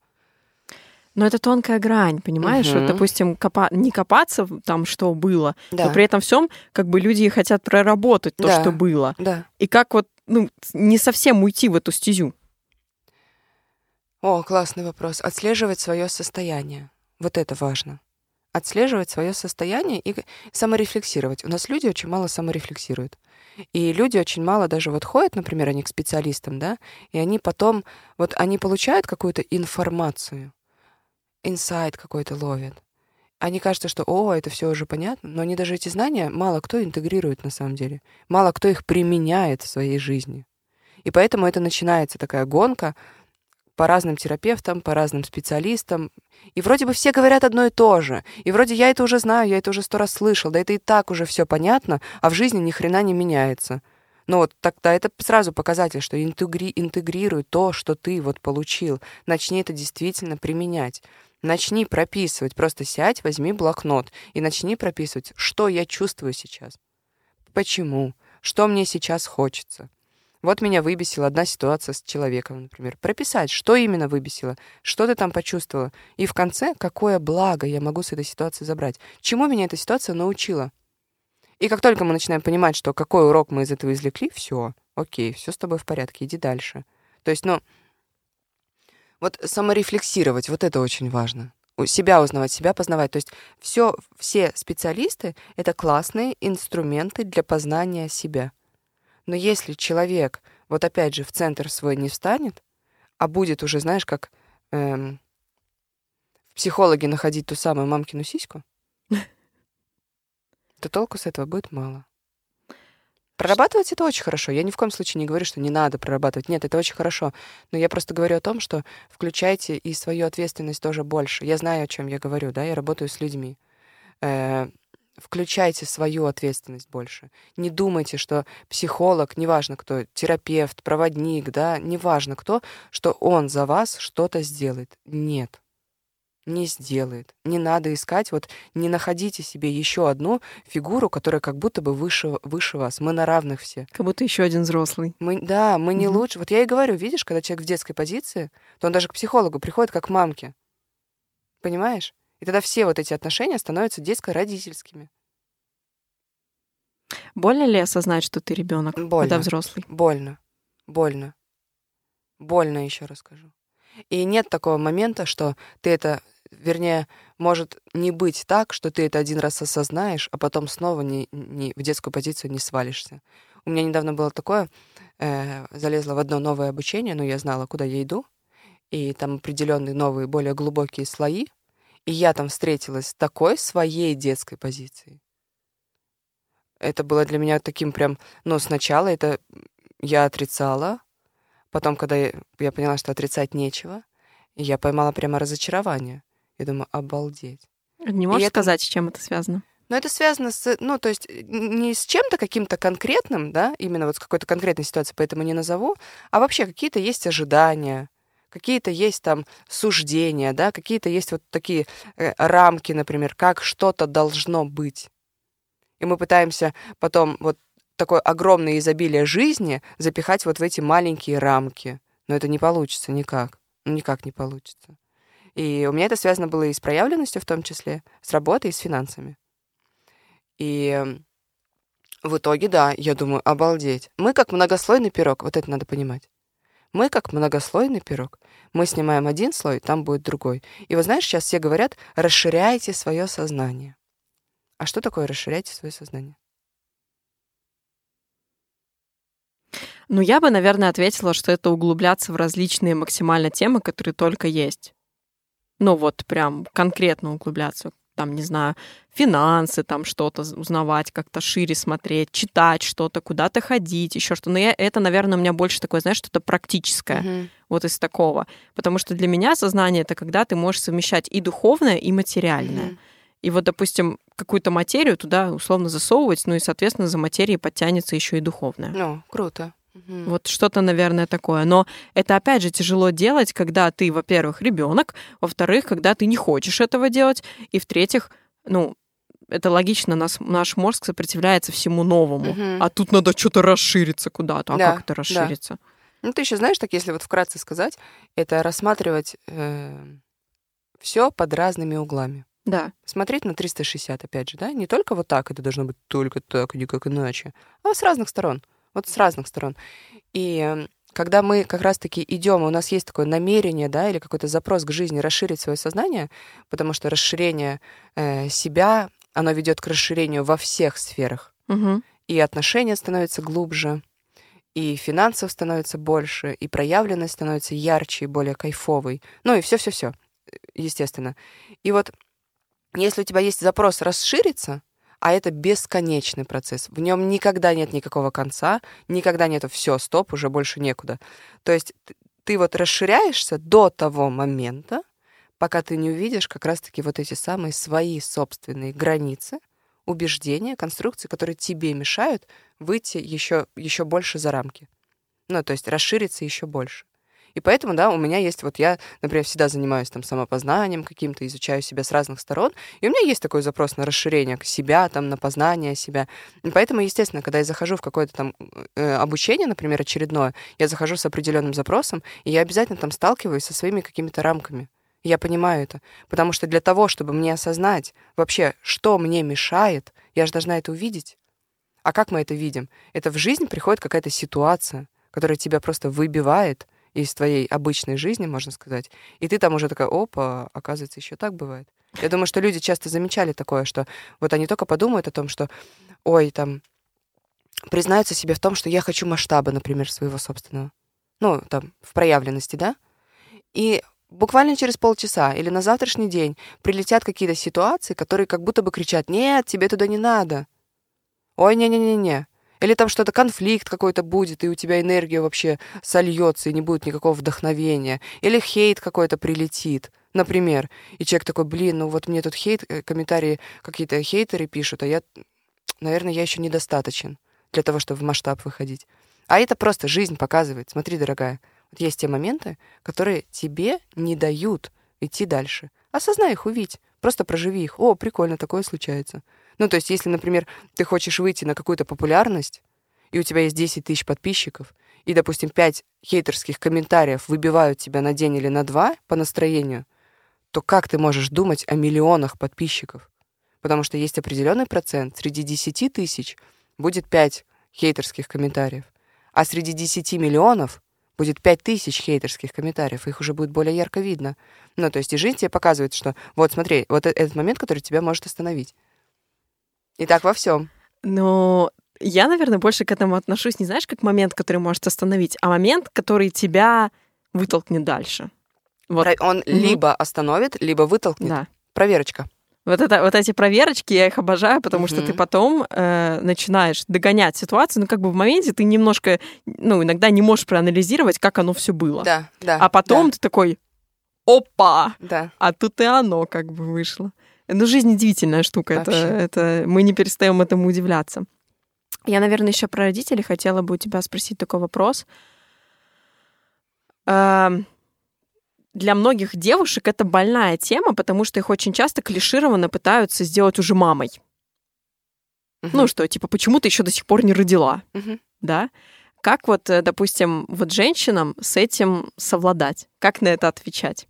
Но это тонкая грань, понимаешь? Мгм. Вот, допустим, копа... не копаться там, что было, Да. но при этом всем, как бы люди хотят проработать то, Да. что было. Да. И как вот, ну, не совсем уйти в эту стезю. О, классный вопрос. Отслеживать свое состояние. Вот это важно. Отслеживать свое состояние и саморефлексировать. У нас люди очень мало саморефлексируют. И люди очень мало даже вот ходят, например, они к специалистам, да, и они потом, вот они получают какую-то информацию, инсайт какой-то ловят. Они кажется, что, о, это все уже понятно, но они даже эти знания мало кто интегрирует на самом деле. Мало кто их применяет в своей жизни. И поэтому это начинается такая гонка по разным терапевтам, по разным специалистам. И вроде бы все говорят одно и то же. И вроде я это уже знаю, я это уже сто раз слышал, да это и так уже все понятно, а в жизни ни хрена не меняется. Ну вот тогда это сразу показатель, что интегри, интегрируй то, что ты вот получил. Начни это действительно применять. Начни прописывать. Просто сядь, возьми блокнот и начни прописывать, что я чувствую сейчас. Почему? Что мне сейчас хочется? Вот меня выбесила одна ситуация с человеком, например. Прописать, что именно выбесило, что ты там почувствовала. И в конце, какое благо я могу с этой ситуации забрать. Чему меня эта ситуация научила? И как только мы начинаем понимать, что какой урок мы из этого извлекли, все, окей, все с тобой в порядке, иди дальше. То есть, ну, вот саморефлексировать, вот это очень важно. У себя узнавать, себя познавать. То есть все, все специалисты — это классные инструменты для познания себя. Но если человек, вот опять же, в центр свой не встанет, а будет уже, знаешь, как эм, в психологе находить ту самую мамкину сиську, то толку с этого будет мало. Прорабатывать это очень хорошо. Я ни в коем случае не говорю, что не надо прорабатывать. Нет, это очень хорошо. Но я просто говорю о том, что включайте и свою ответственность тоже больше. Я знаю, о чем я говорю, да, я работаю с людьми. Э, включайте свою ответственность больше. Не думайте, что психолог, неважно кто, терапевт, проводник, да, неважно кто, что он за вас что-то сделает. Нет. Не сделает. Не надо искать, вот не находите себе еще одну фигуру, которая как будто бы выше, выше вас. Мы на равных все. Как будто еще один взрослый. Мы, да, мы не Мгм. лучше. Вот я и говорю, видишь, когда человек в детской позиции, то он даже к психологу приходит как к мамке. Понимаешь? И тогда все вот эти отношения становятся детско-родительскими. Больно ли осознать, что ты ребенок, когда взрослый? Больно. Больно. Больно, еще раз скажу. И нет такого момента, что ты это, вернее, может не быть так, что ты это один раз осознаешь, а потом снова не, не, в детскую позицию не свалишься. У меня недавно было такое, э, залезла в одно новое обучение, но я знала, куда я иду, и там определенные новые, более глубокие слои, и я там встретилась с такой своей детской позицией. Это было для меня таким прям, ну, сначала это я отрицала, потом, когда я, я поняла, что отрицать нечего, я поймала прямо разочарование. Я думаю, обалдеть. Не можешь это- сказать, с чем это связано? Но это связано с, ну, то есть н- не с чем-то каким-то конкретным, да, именно вот с какой-то конкретной ситуацией, поэтому не назову, а вообще какие-то есть ожидания, какие-то есть там суждения, да, какие-то есть вот такие э, рамки, например, как что-то должно быть. И мы пытаемся потом вот такое огромное изобилие жизни запихать вот в эти маленькие рамки. Но это не получится никак. Ну, никак не получится. И у меня это связано было и с проявленностью в том числе, с работой и с финансами. И в итоге, да, я думаю, обалдеть. Мы как многослойный пирог, вот это надо понимать. Мы как многослойный пирог. Мы снимаем один слой, там будет другой. И вот знаешь, сейчас все говорят, расширяйте свое сознание. А что такое расширяйте свое сознание? Ну, я бы, наверное, ответила, что это углубляться в различные максимально темы, которые только есть. Ну, вот прям конкретно углубляться. Там, не знаю, финансы, там что-то узнавать, как-то шире смотреть, читать что-то, куда-то ходить, еще что-то. Но я, это, наверное, у меня больше такое, знаешь, что-то практическое. Мгм. Вот из такого. Потому что для меня сознание — это когда ты можешь совмещать и духовное, и материальное. Мгм. И вот, допустим, какую-то материю туда условно засовывать, ну и, соответственно, за материей подтянется еще и духовное. Ну, круто. Вот что-то, наверное, такое. Но это, опять же, тяжело делать, когда ты, во-первых, ребенок, во-вторых, когда ты не хочешь этого делать, и в-третьих, ну, это логично, нас, наш мозг сопротивляется всему новому. Мгм. А тут надо что-то расшириться куда-то. А Да, как это да. расшириться? Ну, ты еще знаешь, так если вот вкратце сказать, это рассматривать все под разными углами. Да. Смотреть на 360, опять же, да? Не только вот так, это должно быть только так, и никак иначе, а с разных сторон. Вот с разных сторон. И когда мы как раз-таки идем, у нас есть такое намерение, да, или какой-то запрос к жизни расширить свое сознание, потому что расширение э, себя, оно ведет к расширению во всех сферах. Мгм. И отношения становятся глубже, и финансов становится больше, и проявленность становится ярче и более кайфовой. Ну и все-все-все, естественно. И вот если у тебя есть запрос расшириться, а это бесконечный процесс, в нем никогда нет никакого конца, никогда нету все, стоп, уже больше некуда. То есть ты вот расширяешься до того момента, пока ты не увидишь как раз-таки вот эти самые свои собственные границы, убеждения, конструкции, которые тебе мешают выйти еще, еще больше за рамки. Ну, то есть расшириться еще больше. И поэтому, да, у меня есть, вот я, например, всегда занимаюсь там самопознанием каким-то, изучаю себя с разных сторон, и у меня есть такой запрос на расширение себя, там, на познание себя. И поэтому, естественно, когда я захожу в какое-то там э, обучение, например, очередное, я захожу с определенным запросом, и я обязательно там сталкиваюсь со своими какими-то рамками. Я понимаю это. Потому что для того, чтобы мне осознать вообще, что мне мешает, я же должна это увидеть. А как мы это видим? Это в жизнь приходит какая-то ситуация, которая тебя просто выбивает из твоей обычной жизни, можно сказать. И ты там уже такая, опа, оказывается, еще так бывает. Я думаю, что люди часто замечали такое, что вот они только подумают о том, что, ой, там, признаются себе в том, что я хочу масштаба, например, своего собственного. Ну, там, в проявленности, да? И буквально через полчаса или на завтрашний день прилетят какие-то ситуации, которые как будто бы кричат, нет, тебе туда не надо. Ой, не-не-не-не. Или там что-то, конфликт какой-то будет, и у тебя энергия вообще сольется, и не будет никакого вдохновения. Или хейт какой-то прилетит, например. И человек такой, блин, ну вот мне тут хейт, э, комментарии какие-то хейтеры пишут, а я, наверное, я еще недостаточен для того, чтобы в масштаб выходить. А это просто жизнь показывает. Смотри, дорогая, вот есть те моменты, которые тебе не дают идти дальше. Осознай их, увидь. Просто проживи их. О, прикольно, такое случается. Ну, то есть, если, например, ты хочешь выйти на какую-то популярность, и у тебя есть 10 тысяч подписчиков, и, допустим, 5 хейтерских комментариев выбивают тебя на день или на два по настроению, то как ты можешь думать о миллионах подписчиков? Потому что есть определенный процент. Среди 10 тысяч будет 5 хейтерских комментариев. А среди 10 миллионов будет 5 тысяч хейтерских комментариев. Их уже будет более ярко видно. Ну, то есть и жизнь тебе показывает, что вот смотри, вот этот момент, который тебя может остановить. И так во всем. Но я, наверное, больше к этому отношусь, не знаешь, как момент, который может остановить, а момент, который тебя вытолкнет дальше. Вот, Он либо остановит, либо вытолкнет. да. Проверочка. Вот, это, вот эти проверочки, я их обожаю, потому что ты потом э, начинаешь догонять ситуацию, ну, как бы в моменте ты немножко, ну, иногда не можешь проанализировать, как оно все было. Да, да. а потом ты такой, опа, Да. а тут и оно как бы вышло. Ну, жизнь удивительная штука, это, Вообще. это мы не перестаем этому удивляться. Я, наверное, еще про родителей хотела бы у тебя спросить такой вопрос. Эм, Для многих девушек это больная тема, потому что их очень часто клишированно пытаются сделать уже мамой. Мгм. Ну что, типа, почему ты еще до сих пор не родила, Мгм. да? Как вот, э, допустим, вот женщинам с этим совладать? Как на это отвечать?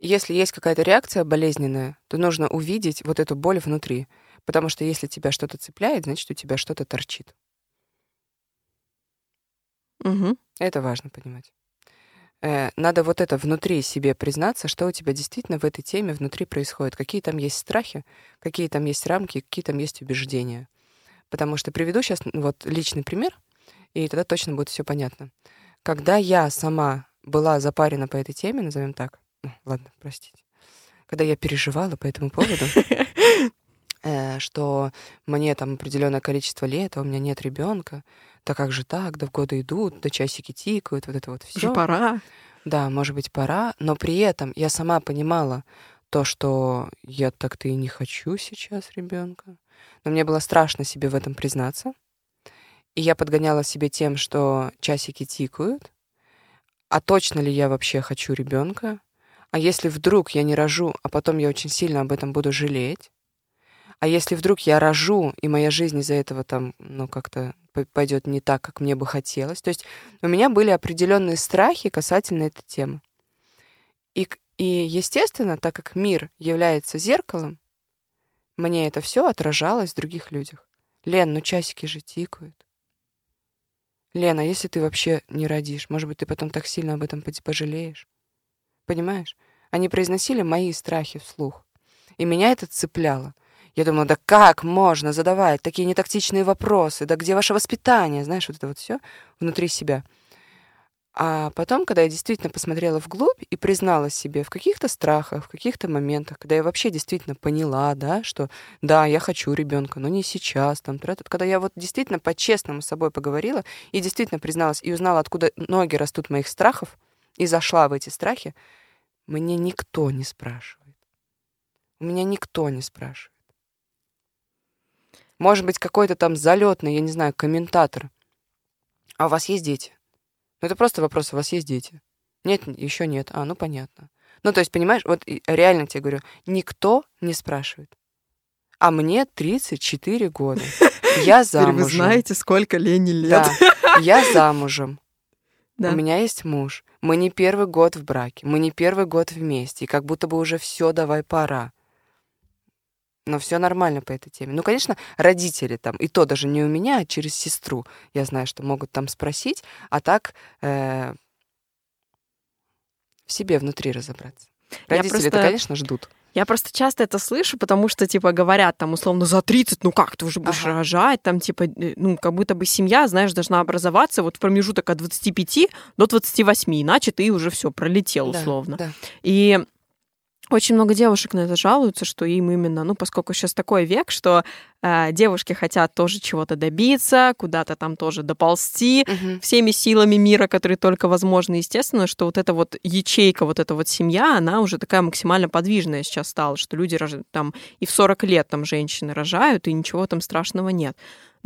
Если есть какая-то реакция болезненная, то нужно увидеть вот эту боль внутри. Потому что если тебя что-то цепляет, значит, у тебя что-то торчит. Мгм. Это важно понимать. Э, Надо вот это внутри себе признаться, что у тебя действительно в этой теме внутри происходит. Какие там есть страхи, какие там есть рамки, какие там есть убеждения. Потому что приведу сейчас вот личный пример, и тогда точно будет все понятно. Когда я сама была запарена по этой теме, назовем так, ладно, простите, когда я переживала по этому поводу, э, что мне там определенное количество лет, а у меня нет ребенка, да как же так, да в годы идут, да часики тикают, вот это вот Уже все. пора. Да, может быть, пора, но при этом я сама понимала то, что я так-то и не хочу сейчас ребенка. Но мне было страшно себе в этом признаться. И я подгоняла себе тем, что часики тикают. А точно ли я вообще хочу ребенка? А если вдруг я не рожу, а потом я очень сильно об этом буду жалеть? А если вдруг я рожу, и моя жизнь из-за этого там, ну, как-то пойдет не так, как мне бы хотелось. То есть у меня были определенные страхи касательно этой темы. И, и естественно, так как мир является зеркалом, мне это все отражалось в других людях. Лен, ну часики же тикают. Лена, если ты вообще не родишь, может быть, ты потом так сильно об этом пожалеешь? Понимаешь? Они произносили мои страхи вслух. И меня это цепляло. Я думала, да как можно задавать такие нетактичные вопросы? Да где ваше воспитание? Знаешь, вот это вот все внутри себя. А потом, когда я действительно посмотрела вглубь и признала себе в каких-то страхах, в каких-то моментах, когда я вообще действительно поняла, да, что да, я хочу ребенка, но не сейчас, там, когда я вот действительно по-честному с собой поговорила и действительно призналась и узнала, откуда ноги растут моих страхов, и зашла в эти страхи, мне никто не спрашивает. У меня никто не спрашивает. Может быть, какой-то там залетный, я не знаю, комментатор. А у вас есть дети? Ну, это просто вопрос, у вас есть дети? Нет, еще нет. А, ну понятно. Ну, то есть, понимаешь, вот реально тебе говорю, никто не спрашивает. А мне 34 года. Я замужем. Теперь вы знаете, сколько Лене лет. Да, я замужем. Да. У меня есть муж. Мы не первый год в браке. Мы не первый год вместе. И как будто бы уже все, давай пора. Но все нормально по этой теме. Ну, конечно, родители там, и то даже не у меня, а через сестру. Я знаю, что могут там спросить, а так э, в себе внутри разобраться. Родители это, конечно, ждут. Я просто часто это слышу, потому что, типа, говорят там, условно, за 30, ну как, ты уже будешь ага. рожать, там, типа, э, ну, как будто бы семья, знаешь, должна образоваться вот в промежуток от 25 до 28, иначе ты уже все пролетел, условно. Да, да. И очень много девушек на это жалуются, что им именно, ну, поскольку сейчас такой век, что э, девушки хотят тоже чего-то добиться, куда-то там тоже доползти угу. всеми силами мира, которые только возможны. Естественно, что вот эта вот ячейка, вот эта вот семья, она уже такая максимально подвижная сейчас стала, что люди там и в 40 лет там женщины рожают, и ничего там страшного нет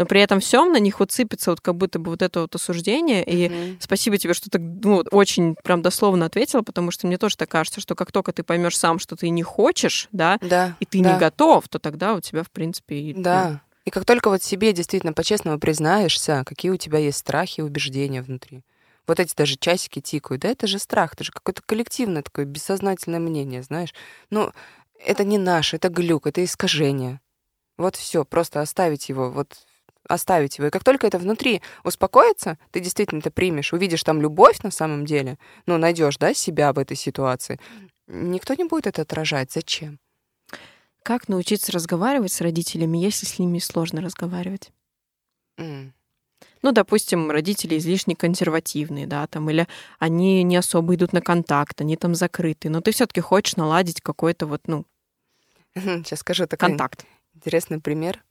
но при этом всем на них вот сыпется вот как будто бы вот это вот осуждение. И mm-hmm. спасибо тебе, что ты ну, очень прям дословно ответила, потому что мне тоже так кажется, что как только ты поймешь сам, что ты не хочешь, да, да и ты да. не готов, то тогда у тебя, в принципе... Да. Ну... И как только вот себе действительно по-честному признаешься, какие у тебя есть страхи и убеждения внутри. Вот эти даже часики тикают, да, это же страх, это же какое-то коллективное такое бессознательное мнение, знаешь. Ну, это не наше, это глюк, это искажение. Вот все, просто оставить его вот оставить его. И как только это внутри успокоится, ты действительно это примешь, увидишь там любовь на самом деле, ну, найдешь, да, себя в этой ситуации, никто не будет это отражать. Зачем? Как научиться разговаривать с родителями, если с ними сложно разговаривать? Mm. Ну, допустим, родители излишне консервативные, да, там, или они не особо идут на контакт, они там закрыты, но ты все-таки хочешь наладить какой-то вот, ну, Сейчас скажу такой контакт. интересный пример.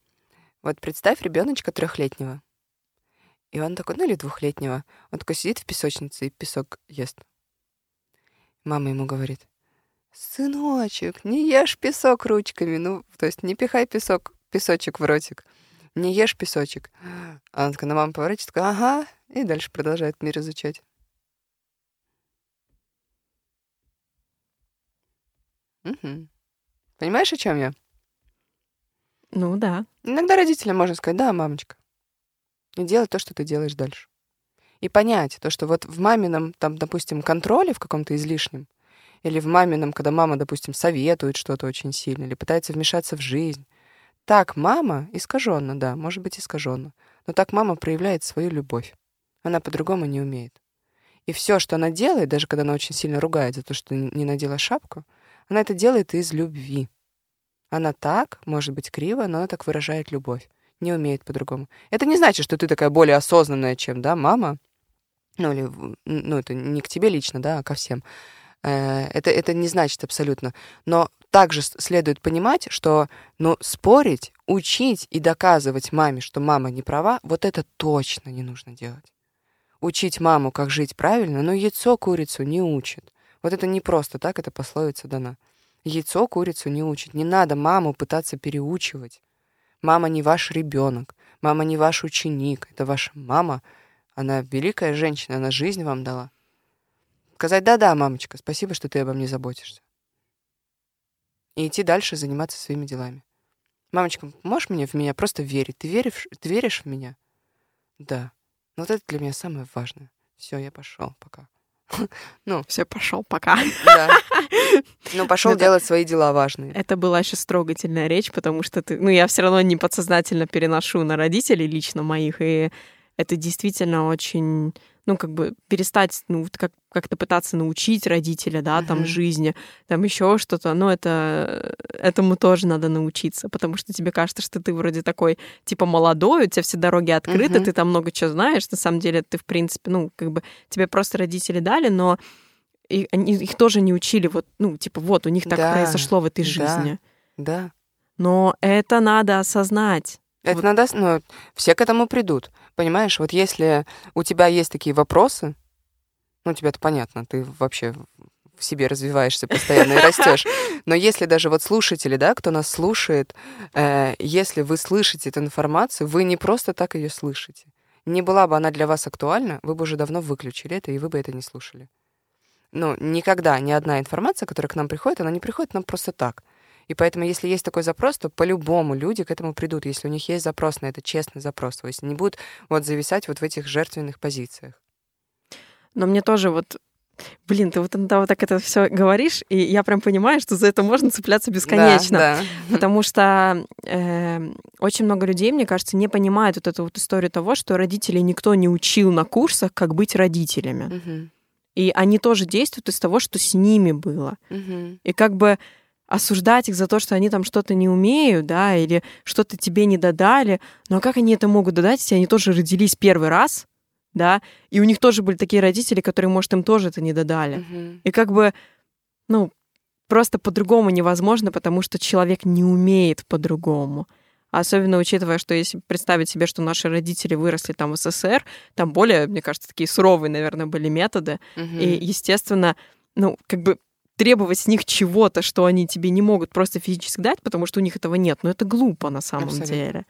Вот представь ребеночка трехлетнего. И он такой, ну или двухлетнего. Он такой сидит в песочнице и песок ест. Мама ему говорит, сыночек, не ешь песок ручками. Ну, то есть не пихай песок, песочек в ротик. Не ешь песочек. А он такой на маму поворачивается, такой, ага, и дальше продолжает мир изучать. Угу. Понимаешь, о чем я? Ну да. Иногда родителям можно сказать, да, мамочка, и делать то, что ты делаешь дальше. И понять то, что вот в мамином, там, допустим, контроле в каком-то излишнем, или в мамином, когда мама, допустим, советует что-то очень сильно, или пытается вмешаться в жизнь, так мама искаженно, да, может быть искаженно, но так мама проявляет свою любовь. Она по-другому не умеет. И все, что она делает, даже когда она очень сильно ругает за то, что не надела шапку, она это делает из любви. Она так, может быть, криво, но она так выражает любовь. Не умеет по-другому. Это не значит, что ты такая более осознанная, чем, да, мама. Ну, или, ну, это не к тебе лично, да, а ко всем. Э, это, это не значит абсолютно. Но также следует понимать, что ну, спорить, учить и доказывать маме, что мама не права, вот это точно не нужно делать. Учить маму, как жить правильно, но яйцо курицу не учит. Вот это не просто так, это пословица дана. Яйцо курицу не учит. Не надо маму пытаться переучивать. Мама не ваш ребенок, мама не ваш ученик. Это ваша мама. Она великая женщина, она жизнь вам дала. Сказать, да-да, мамочка, спасибо, что ты обо мне заботишься. И идти дальше заниматься своими делами. Мамочка, можешь мне в меня просто верить? Ты веришь, ты веришь в меня? Да. Ну, вот это для меня самое важное. Все, я пошел, пока. Ну, все, пошел, пока. Да. Ну, пошел делать свои дела важные. Это была сейчас трогательная речь, потому что ты, ну, я все равно не подсознательно переношу на родителей лично моих, и это действительно очень ну, как бы перестать, ну, как, как-то пытаться научить родителя, да, uh-huh. там, жизни, там еще что-то, но это, этому тоже надо научиться, потому что тебе кажется, что ты вроде такой, типа, молодой, у тебя все дороги открыты, uh-huh. ты там много чего знаешь, на самом деле ты, в принципе, ну, как бы тебе просто родители дали, но и, они, их тоже не учили, вот, ну, типа, вот, у них так да. произошло в этой жизни. Да. да. Но это надо осознать. Это вот. надо, ну, все к этому придут. Понимаешь, вот если у тебя есть такие вопросы, ну, тебе это понятно, ты вообще в себе развиваешься постоянно и растешь. Но если даже вот слушатели, да, кто нас слушает, э, если вы слышите эту информацию, вы не просто так ее слышите. Не была бы она для вас актуальна, вы бы уже давно выключили это, и вы бы это не слушали. Ну, никогда ни одна информация, которая к нам приходит, она не приходит нам просто так. И поэтому, если есть такой запрос, то по-любому люди к этому придут, если у них есть запрос на это, честный запрос. То есть не будут вот зависать вот в этих жертвенных позициях. Но мне тоже вот Блин, ты вот иногда вот так это все говоришь, и я прям понимаю, что за это можно цепляться бесконечно. Да, да. Потому что э, очень много людей, мне кажется, не понимают вот эту вот историю того, что родителей никто не учил на курсах, как быть родителями. Угу. И они тоже действуют из того, что с ними было. Угу. И как бы осуждать их за то, что они там что-то не умеют, да, или что-то тебе не додали. Но как они это могут додать, если они тоже родились первый раз, да, и у них тоже были такие родители, которые, может, им тоже это не додали. Uh-huh. И как бы, ну, просто по-другому невозможно, потому что человек не умеет по-другому. Особенно учитывая, что если представить себе, что наши родители выросли там в СССР, там более, мне кажется, такие суровые, наверное, были методы. Uh-huh. И, естественно, ну, как бы требовать с них чего-то, что они тебе не могут просто физически дать, потому что у них этого нет. Но это глупо на самом Абсолютно. деле.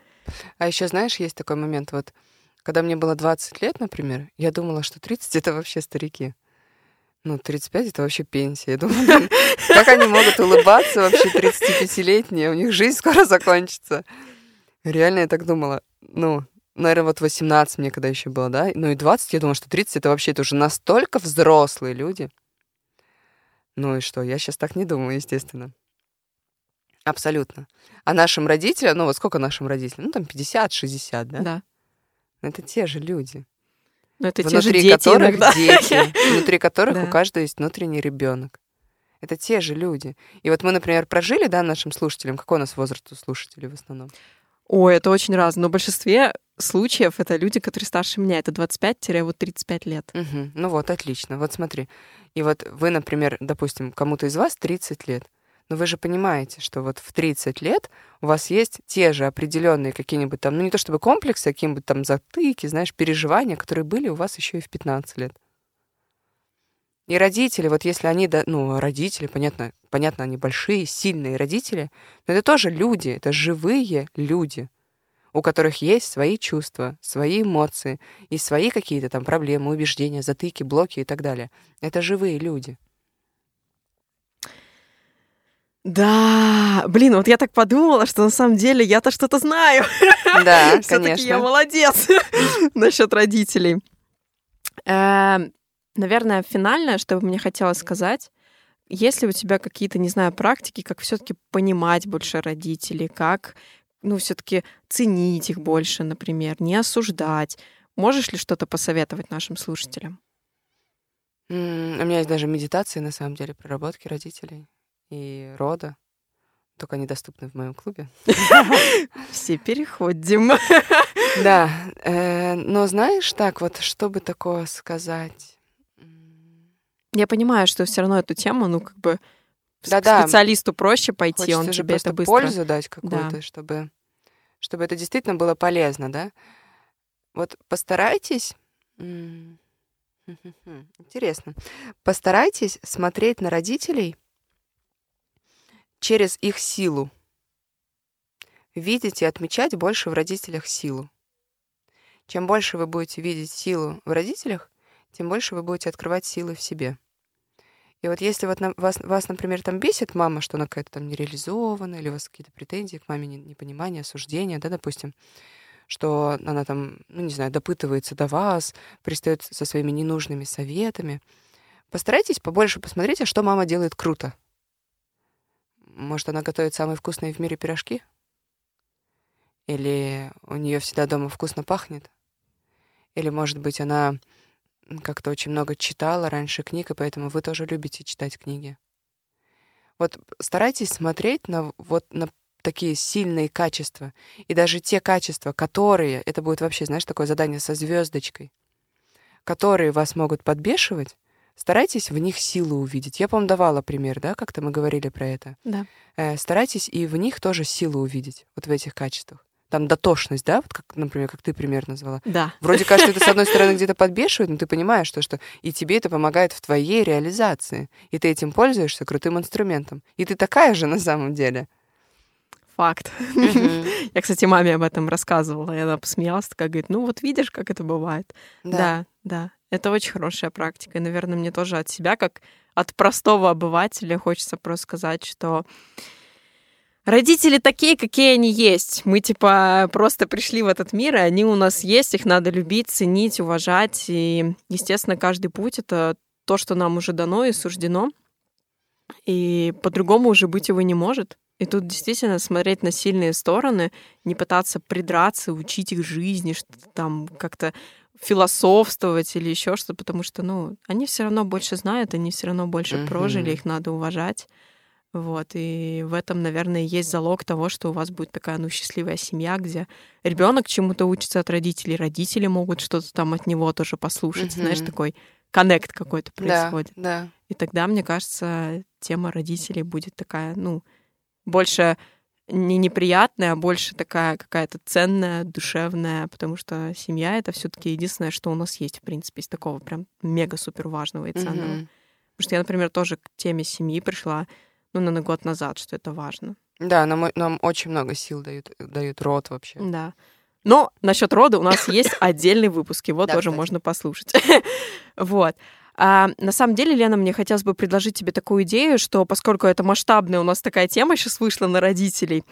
А еще, знаешь, есть такой момент, вот, когда мне было 20 лет, например, я думала, что 30 — это вообще старики. Ну, 35 — это вообще пенсия. Я думаю, как они могут улыбаться вообще 35-летние? У них жизнь скоро закончится. Реально я так думала. Ну, наверное, вот 18 мне когда еще было, да? Ну и 20, я думала, что 30 — это вообще это уже настолько взрослые люди. Ну и что? Я сейчас так не думаю, естественно. Абсолютно. А нашим родителям, ну вот сколько нашим родителям? Ну там 50-60, да? Да. Это те же люди. Но это внутри те же дети которых иногда. дети, внутри которых у каждого есть внутренний ребенок. Это те же люди. И вот мы, например, прожили, да, нашим слушателям, какой у нас возраст у слушателей в основном? Ой, это очень разно. Но в большинстве случаев это люди, которые старше меня. Это 25-35 лет. Угу. Ну вот, отлично. Вот смотри. И вот вы, например, допустим, кому-то из вас 30 лет. Но вы же понимаете, что вот в 30 лет у вас есть те же определенные какие-нибудь там, ну не то чтобы комплексы, а какие-нибудь там затыки, знаешь, переживания, которые были у вас еще и в 15 лет. И родители, вот если они, ну, родители, понятно, понятно, они большие, сильные родители, но это тоже люди, это живые люди, у которых есть свои чувства, свои эмоции и свои какие-то там проблемы, убеждения, затыки, блоки и так далее. Это живые люди. Да, блин, вот я так подумала, что на самом деле я-то что-то знаю. Да, конечно. я молодец насчет родителей. Эм, наверное, финальное, что бы мне хотелось сказать, есть ли у тебя какие-то, не знаю, практики, как все-таки понимать больше родителей, как, ну, все-таки ценить их больше, например, не осуждать? Можешь ли что-то посоветовать нашим слушателям? У меня есть даже медитации, на самом деле, проработки родителей и рода. Только они доступны в моем клубе. Все переходим. Да, э, но знаешь, так вот, чтобы такое сказать? Я понимаю, что все равно эту тему, ну, как бы да, к специалисту проще пойти, Хочется он тебе это быстро... пользу дать какую-то, да. чтобы, чтобы это действительно было полезно, да? Вот постарайтесь... Интересно. Постарайтесь смотреть на родителей через их силу. Видеть и отмечать больше в родителях силу. Чем больше вы будете видеть силу в родителях, тем больше вы будете открывать силы в себе. И вот если вот на, вас, вас, например, там бесит мама, что она какая-то там нереализована, или у вас какие-то претензии к маме, непонимание, осуждение, да, допустим, что она там, ну, не знаю, допытывается до вас, пристает со своими ненужными советами, постарайтесь побольше посмотреть, а что мама делает круто. Может, она готовит самые вкусные в мире пирожки? Или у нее всегда дома вкусно пахнет? Или, может быть, она как-то очень много читала раньше книг, и поэтому вы тоже любите читать книги. Вот старайтесь смотреть на вот на такие сильные качества. И даже те качества, которые, это будет вообще, знаешь, такое задание со звездочкой, которые вас могут подбешивать, старайтесь в них силу увидеть. Я, по-моему, давала пример, да, как-то мы говорили про это. Да. Э, старайтесь и в них тоже силу увидеть, вот в этих качествах там дотошность, да, вот как, например, как ты пример назвала. Да. Вроде кажется, это с одной стороны где-то подбешивает, но ты понимаешь, что, что и тебе это помогает в твоей реализации, и ты этим пользуешься крутым инструментом. И ты такая же на самом деле. Факт. Я, кстати, маме об этом рассказывала, и она посмеялась, такая говорит, ну вот видишь, как это бывает. Да, да. да. Это очень хорошая практика. И, наверное, мне тоже от себя, как от простого обывателя, хочется просто сказать, что Родители такие, какие они есть. Мы, типа, просто пришли в этот мир, и они у нас есть, их надо любить, ценить, уважать. И, естественно, каждый путь — это то, что нам уже дано и суждено. И по-другому уже быть его не может. И тут действительно смотреть на сильные стороны, не пытаться придраться, учить их жизни, что-то там как-то философствовать или еще что-то, потому что, ну, они все равно больше знают, они все равно больше uh-huh. прожили, их надо уважать. Вот, и в этом, наверное, есть залог того, что у вас будет такая, ну, счастливая семья, где ребенок чему-то учится от родителей, родители могут что-то там от него тоже послушать, mm-hmm. знаешь, такой коннект какой-то происходит. Да, да. И тогда, мне кажется, тема родителей будет такая, ну, больше не неприятная, а больше такая какая-то ценная, душевная, потому что семья это все-таки единственное, что у нас есть, в принципе, из такого прям мега-супер важного и ценного. Mm-hmm. Потому что я, например, тоже к теме семьи пришла ну, на год назад, что это важно. Да, нам, нам очень много сил дают, дают род вообще. Да. Но насчет рода у нас есть отдельный выпуск, его тоже можно послушать. Вот. А, на самом деле, Лена, мне хотелось бы предложить тебе такую идею, что поскольку это масштабная у нас такая тема сейчас вышла на родителей,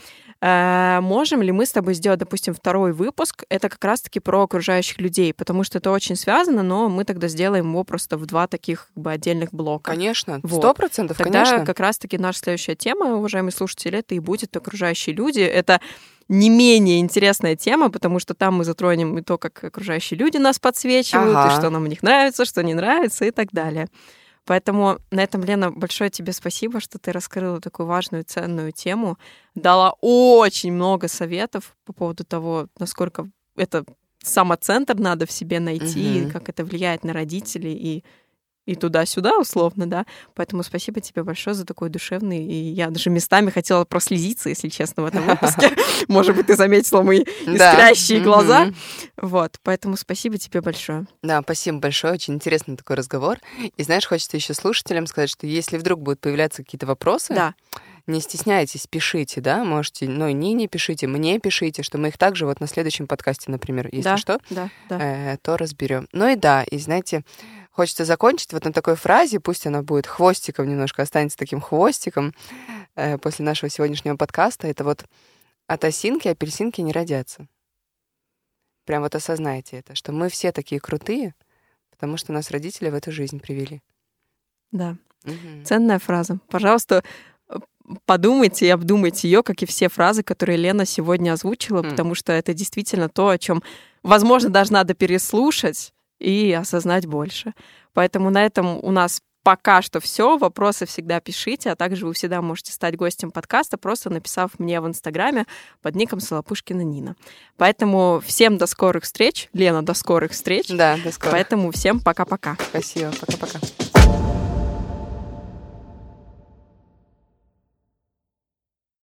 можем ли мы с тобой сделать, допустим, второй выпуск? Это как раз-таки про окружающих людей, потому что это очень связано, но мы тогда сделаем его просто в два таких как бы, отдельных блока. Конечно, сто процентов, вот. конечно. как раз-таки наша следующая тема, уважаемые слушатели, это и будет окружающие люди. Это не менее интересная тема, потому что там мы затронем и то, как окружающие люди нас подсвечивают, ага. и что нам в них нравится, что не нравится и так далее. Поэтому на этом, Лена, большое тебе спасибо, что ты раскрыла такую важную, ценную тему, дала очень много советов по поводу того, насколько это самоцентр надо в себе найти, угу. как это влияет на родителей и и туда-сюда, условно, да. Поэтому спасибо тебе большое за такой душевный. И я даже местами хотела прослезиться, если честно, в этом выпуске. Может быть, ты заметила мои искрящие глаза. Вот, поэтому спасибо тебе большое. Да, спасибо большое. Очень интересный такой разговор. И знаешь, хочется еще слушателям сказать, что если вдруг будут появляться какие-то вопросы, да не стесняйтесь, пишите, да, можете, ну, не не пишите, мне пишите, что мы их также вот на следующем подкасте, например, если да, что, да, да. Э, то разберем. Ну и да, и знаете, хочется закончить вот на такой фразе, пусть она будет хвостиком немножко, останется таким хвостиком э, после нашего сегодняшнего подкаста. Это вот от осинки апельсинки не родятся. Прям вот осознайте это, что мы все такие крутые, потому что нас родители в эту жизнь привели. Да. Угу. Ценная фраза. Пожалуйста, подумайте и обдумайте ее, как и все фразы, которые Лена сегодня озвучила, mm. потому что это действительно то, о чем, возможно, даже надо переслушать, и осознать больше. Поэтому на этом у нас пока что все. Вопросы всегда пишите, а также вы всегда можете стать гостем подкаста, просто написав мне в Инстаграме под ником Солопушкина Нина. Поэтому всем до скорых встреч. Лена, до скорых встреч. Да, до скорых. Поэтому всем пока-пока. Спасибо, пока-пока.